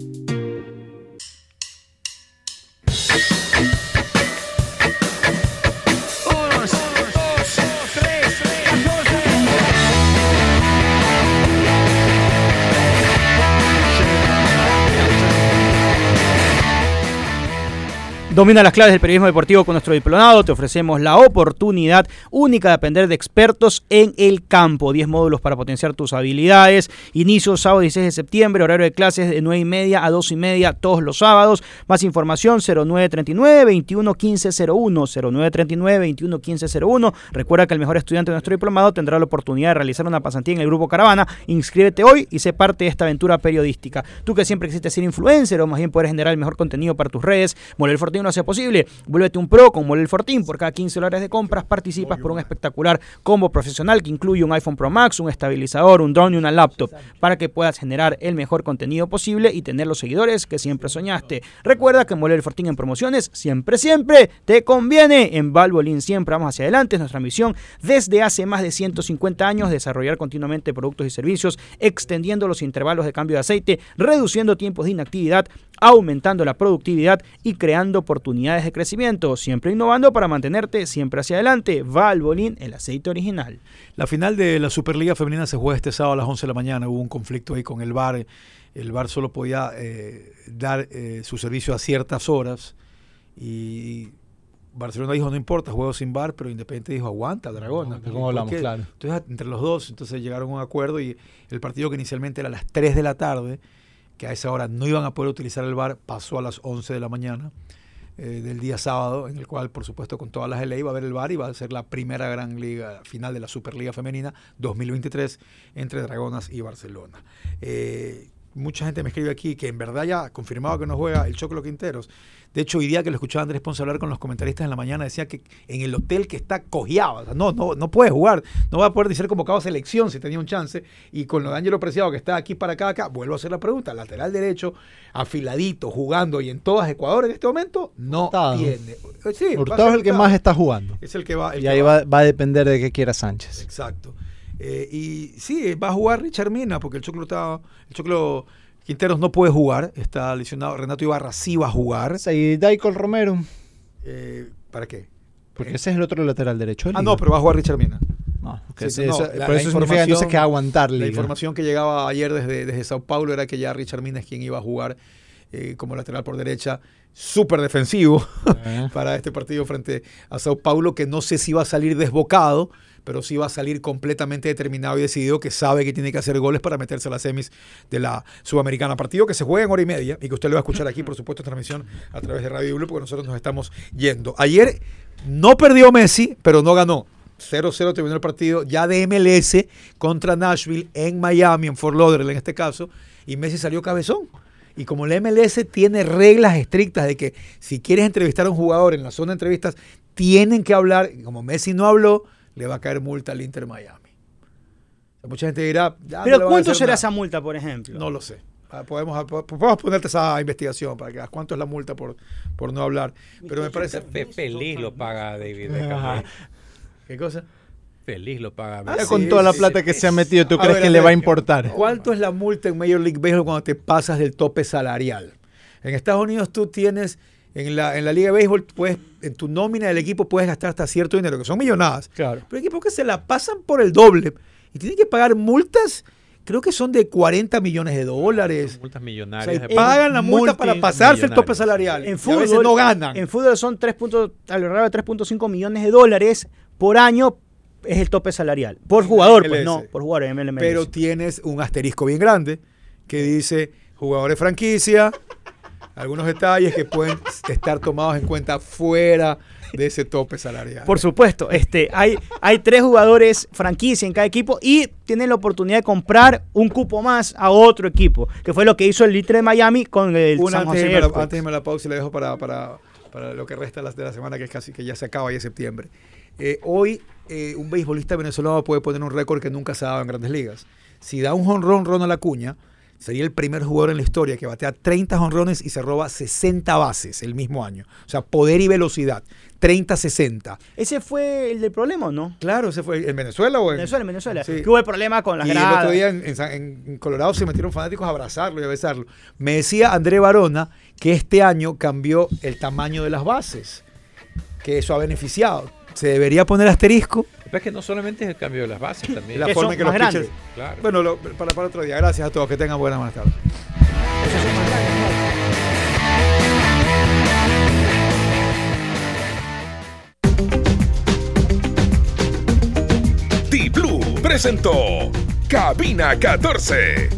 Domina las claves del periodismo deportivo con nuestro diplomado. Te ofrecemos la oportunidad única de aprender de expertos en el campo. 10 módulos para potenciar tus habilidades. Inicio sábado 16 de septiembre. Horario de clases de 9 y media a 2 y media todos los sábados. Más información 0939 21 15 01. 0939 21 15 01. Recuerda que el mejor estudiante de nuestro diplomado tendrá la oportunidad de realizar una pasantía en el grupo Caravana. Inscríbete hoy y sé parte de esta aventura periodística. Tú que siempre quisiste ser influencer o más bien poder generar el mejor contenido para tus redes. Moler Fortín lo hace posible. Vuélvete un pro con Molel Fortín. Por cada 15 dólares de compras participas por un espectacular combo profesional que incluye un iPhone Pro Max, un estabilizador, un drone y una laptop para que puedas generar el mejor contenido posible y tener los seguidores que siempre soñaste. Recuerda que Molel Fortín en promociones siempre, siempre te conviene. En Valvoline siempre vamos hacia adelante. Es nuestra misión desde hace más de 150 años desarrollar continuamente productos y servicios, extendiendo los intervalos de cambio de aceite, reduciendo tiempos de inactividad, aumentando la productividad y creando oportunidades de crecimiento, siempre innovando para mantenerte siempre hacia adelante. Valvoline, el aceite original. La final de la Superliga Femenina se juega este sábado a las 11 de la mañana. Hubo un conflicto ahí con el VAR. El VAR solo podía eh, dar eh, su servicio a ciertas horas. Y Barcelona dijo, no importa, juego sin VAR, pero Independiente dijo, aguanta, Dragona. No, ¿cómo hablamos? ¿Por qué? Claro. Entonces, entre los dos, entonces llegaron a un acuerdo y el partido que inicialmente era a las 3 de la tarde, que a esa hora no iban a poder utilizar el VAR, pasó a las 11 de la mañana eh, del día sábado, en el cual, por supuesto, con todas las leyes va a haber el VAR y va a ser la primera gran liga final de la Superliga Femenina 2023 entre Dragonas y Barcelona. Eh, mucha gente me escribe aquí que en verdad ya confirmado que no juega el Choclo Quinteros. De hecho, hoy día que lo escuchaba Andrés Ponce hablar con los comentaristas en la mañana, decía que en el hotel que está cojeado, o sea, no, no, no puede jugar, no va a poder ser convocado a selección si tenía un chance. Y con lo de Ángelo Preciado que está aquí para acá, acá, vuelvo a hacer la pregunta, lateral derecho, afiladito, jugando y en todas Ecuador en este momento, no Hurtado. tiene. Sí, Hurtado es el que más está jugando. Es el que va. el Y que ahí va. va, va a depender de qué quiera Sánchez. Exacto. Eh, y sí, va a jugar Richard Mina, porque el Choclo está. El Choclo Quinteros no puede jugar, está lesionado. Renato Ibarra sí va a jugar. Y Daikol Romero, Eh, ¿Para qué? porque ese es el otro lateral derecho. de Ah, no, pero va a jugar Richard Mina. No, que Sí, sí, no, eso- la- por la eso significa información- entonces que aguantar La información que llegaba ayer desde, desde Sao Paulo era que ya Richard Mina es quien iba a jugar eh, como lateral por derecha, súper defensivo para este partido frente a Sao Paulo, que no sé si va a salir desbocado, pero sí va a salir completamente determinado y decidido que sabe que tiene que hacer goles para meterse a las semis de la Sudamericana. Partido que se juega en hora y media y que usted lo va a escuchar aquí, por supuesto, en transmisión a través de Radio Blue, porque nosotros nos estamos yendo. Ayer no perdió Messi, pero no ganó. 0-0 terminó el partido ya de MLS contra Nashville en Miami, en Fort Lauderdale en este caso, y Messi salió cabezón. Y como la MLS tiene reglas estrictas de que si quieres entrevistar a un jugador en la zona de entrevistas, tienen que hablar, como Messi no habló, le va a caer multa al Inter Miami. O sea, Mucha gente dirá, "Ya no le Pero ¿cuánto será nada". esa multa, por ejemplo? No lo sé. Ah, Podemos, podemos ponerte esa investigación para que veas cuánto es la multa por, por no hablar. Pero me parece... Fe- Feliz lo paga David Beckham. ¿Qué cosa? Feliz lo paga. Ah, con sí, toda la plata sí. que se ha metido, ¿tú A crees ver, que le va a importar? ¿Cuánto es la multa en Major League Baseball cuando te pasas del tope salarial? En Estados Unidos tú tienes, en la, en la Liga de Béisbol, puedes, en tu nómina del equipo puedes gastar hasta cierto dinero, que son millonadas. Claro. Pero hay equipos que se la pasan por el doble y tienen que pagar multas, creo que son de 40 millones de dólares. Multas O sea, millonarias. pagan la multa para pasarse el tope salarial. En Y a fútbol, veces no ganan. En fútbol son 3 puntos, alrededor de 3.5 millones de dólares por año es el tope salarial. Por jugador, pues no, por jugador en MLS. pero tienes un asterisco bien grande que dice jugadores franquicia, algunos detalles que pueden estar tomados en cuenta fuera de ese tope salarial. Por supuesto, este, hay, hay tres jugadores franquicia en cada equipo y tienen la oportunidad de comprar un cupo más a otro equipo, que fue lo que hizo el Inter de Miami con el Una San antes, de la, antes de la pausa y la dejo para, para, para lo que resta de la, de la semana, que es casi que ya se acaba ya es septiembre. Eh, hoy eh, un beisbolista venezolano puede poner un récord que nunca se ha dado en grandes ligas. Si da un jonrón Ronald Acuña, Sería el primer jugador en la historia que batea 30 honrones y se roba 60 bases el mismo año. O sea, poder y velocidad. 30-60. Ese fue el del problema, ¿o no? Claro, ese fue en Venezuela o en Venezuela, en Venezuela. Sí. Que hubo el problema con las y el gradas. otro día en, en Colorado se metieron fanáticos a abrazarlo y a besarlo. Me decía André Barona que este año cambió el tamaño de las bases, que eso ha beneficiado. Se debería poner asterisco Pero es que no solamente es el cambio de las bases, también. la Que forma en que los pitchers. grandes. Claro. Bueno, lo- para, para otro día. Gracias a todos. Que tengan buenas buenas tardes. T-Blue presentó Cabina 14.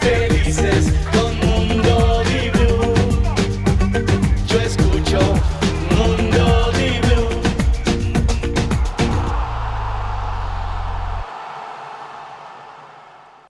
Felices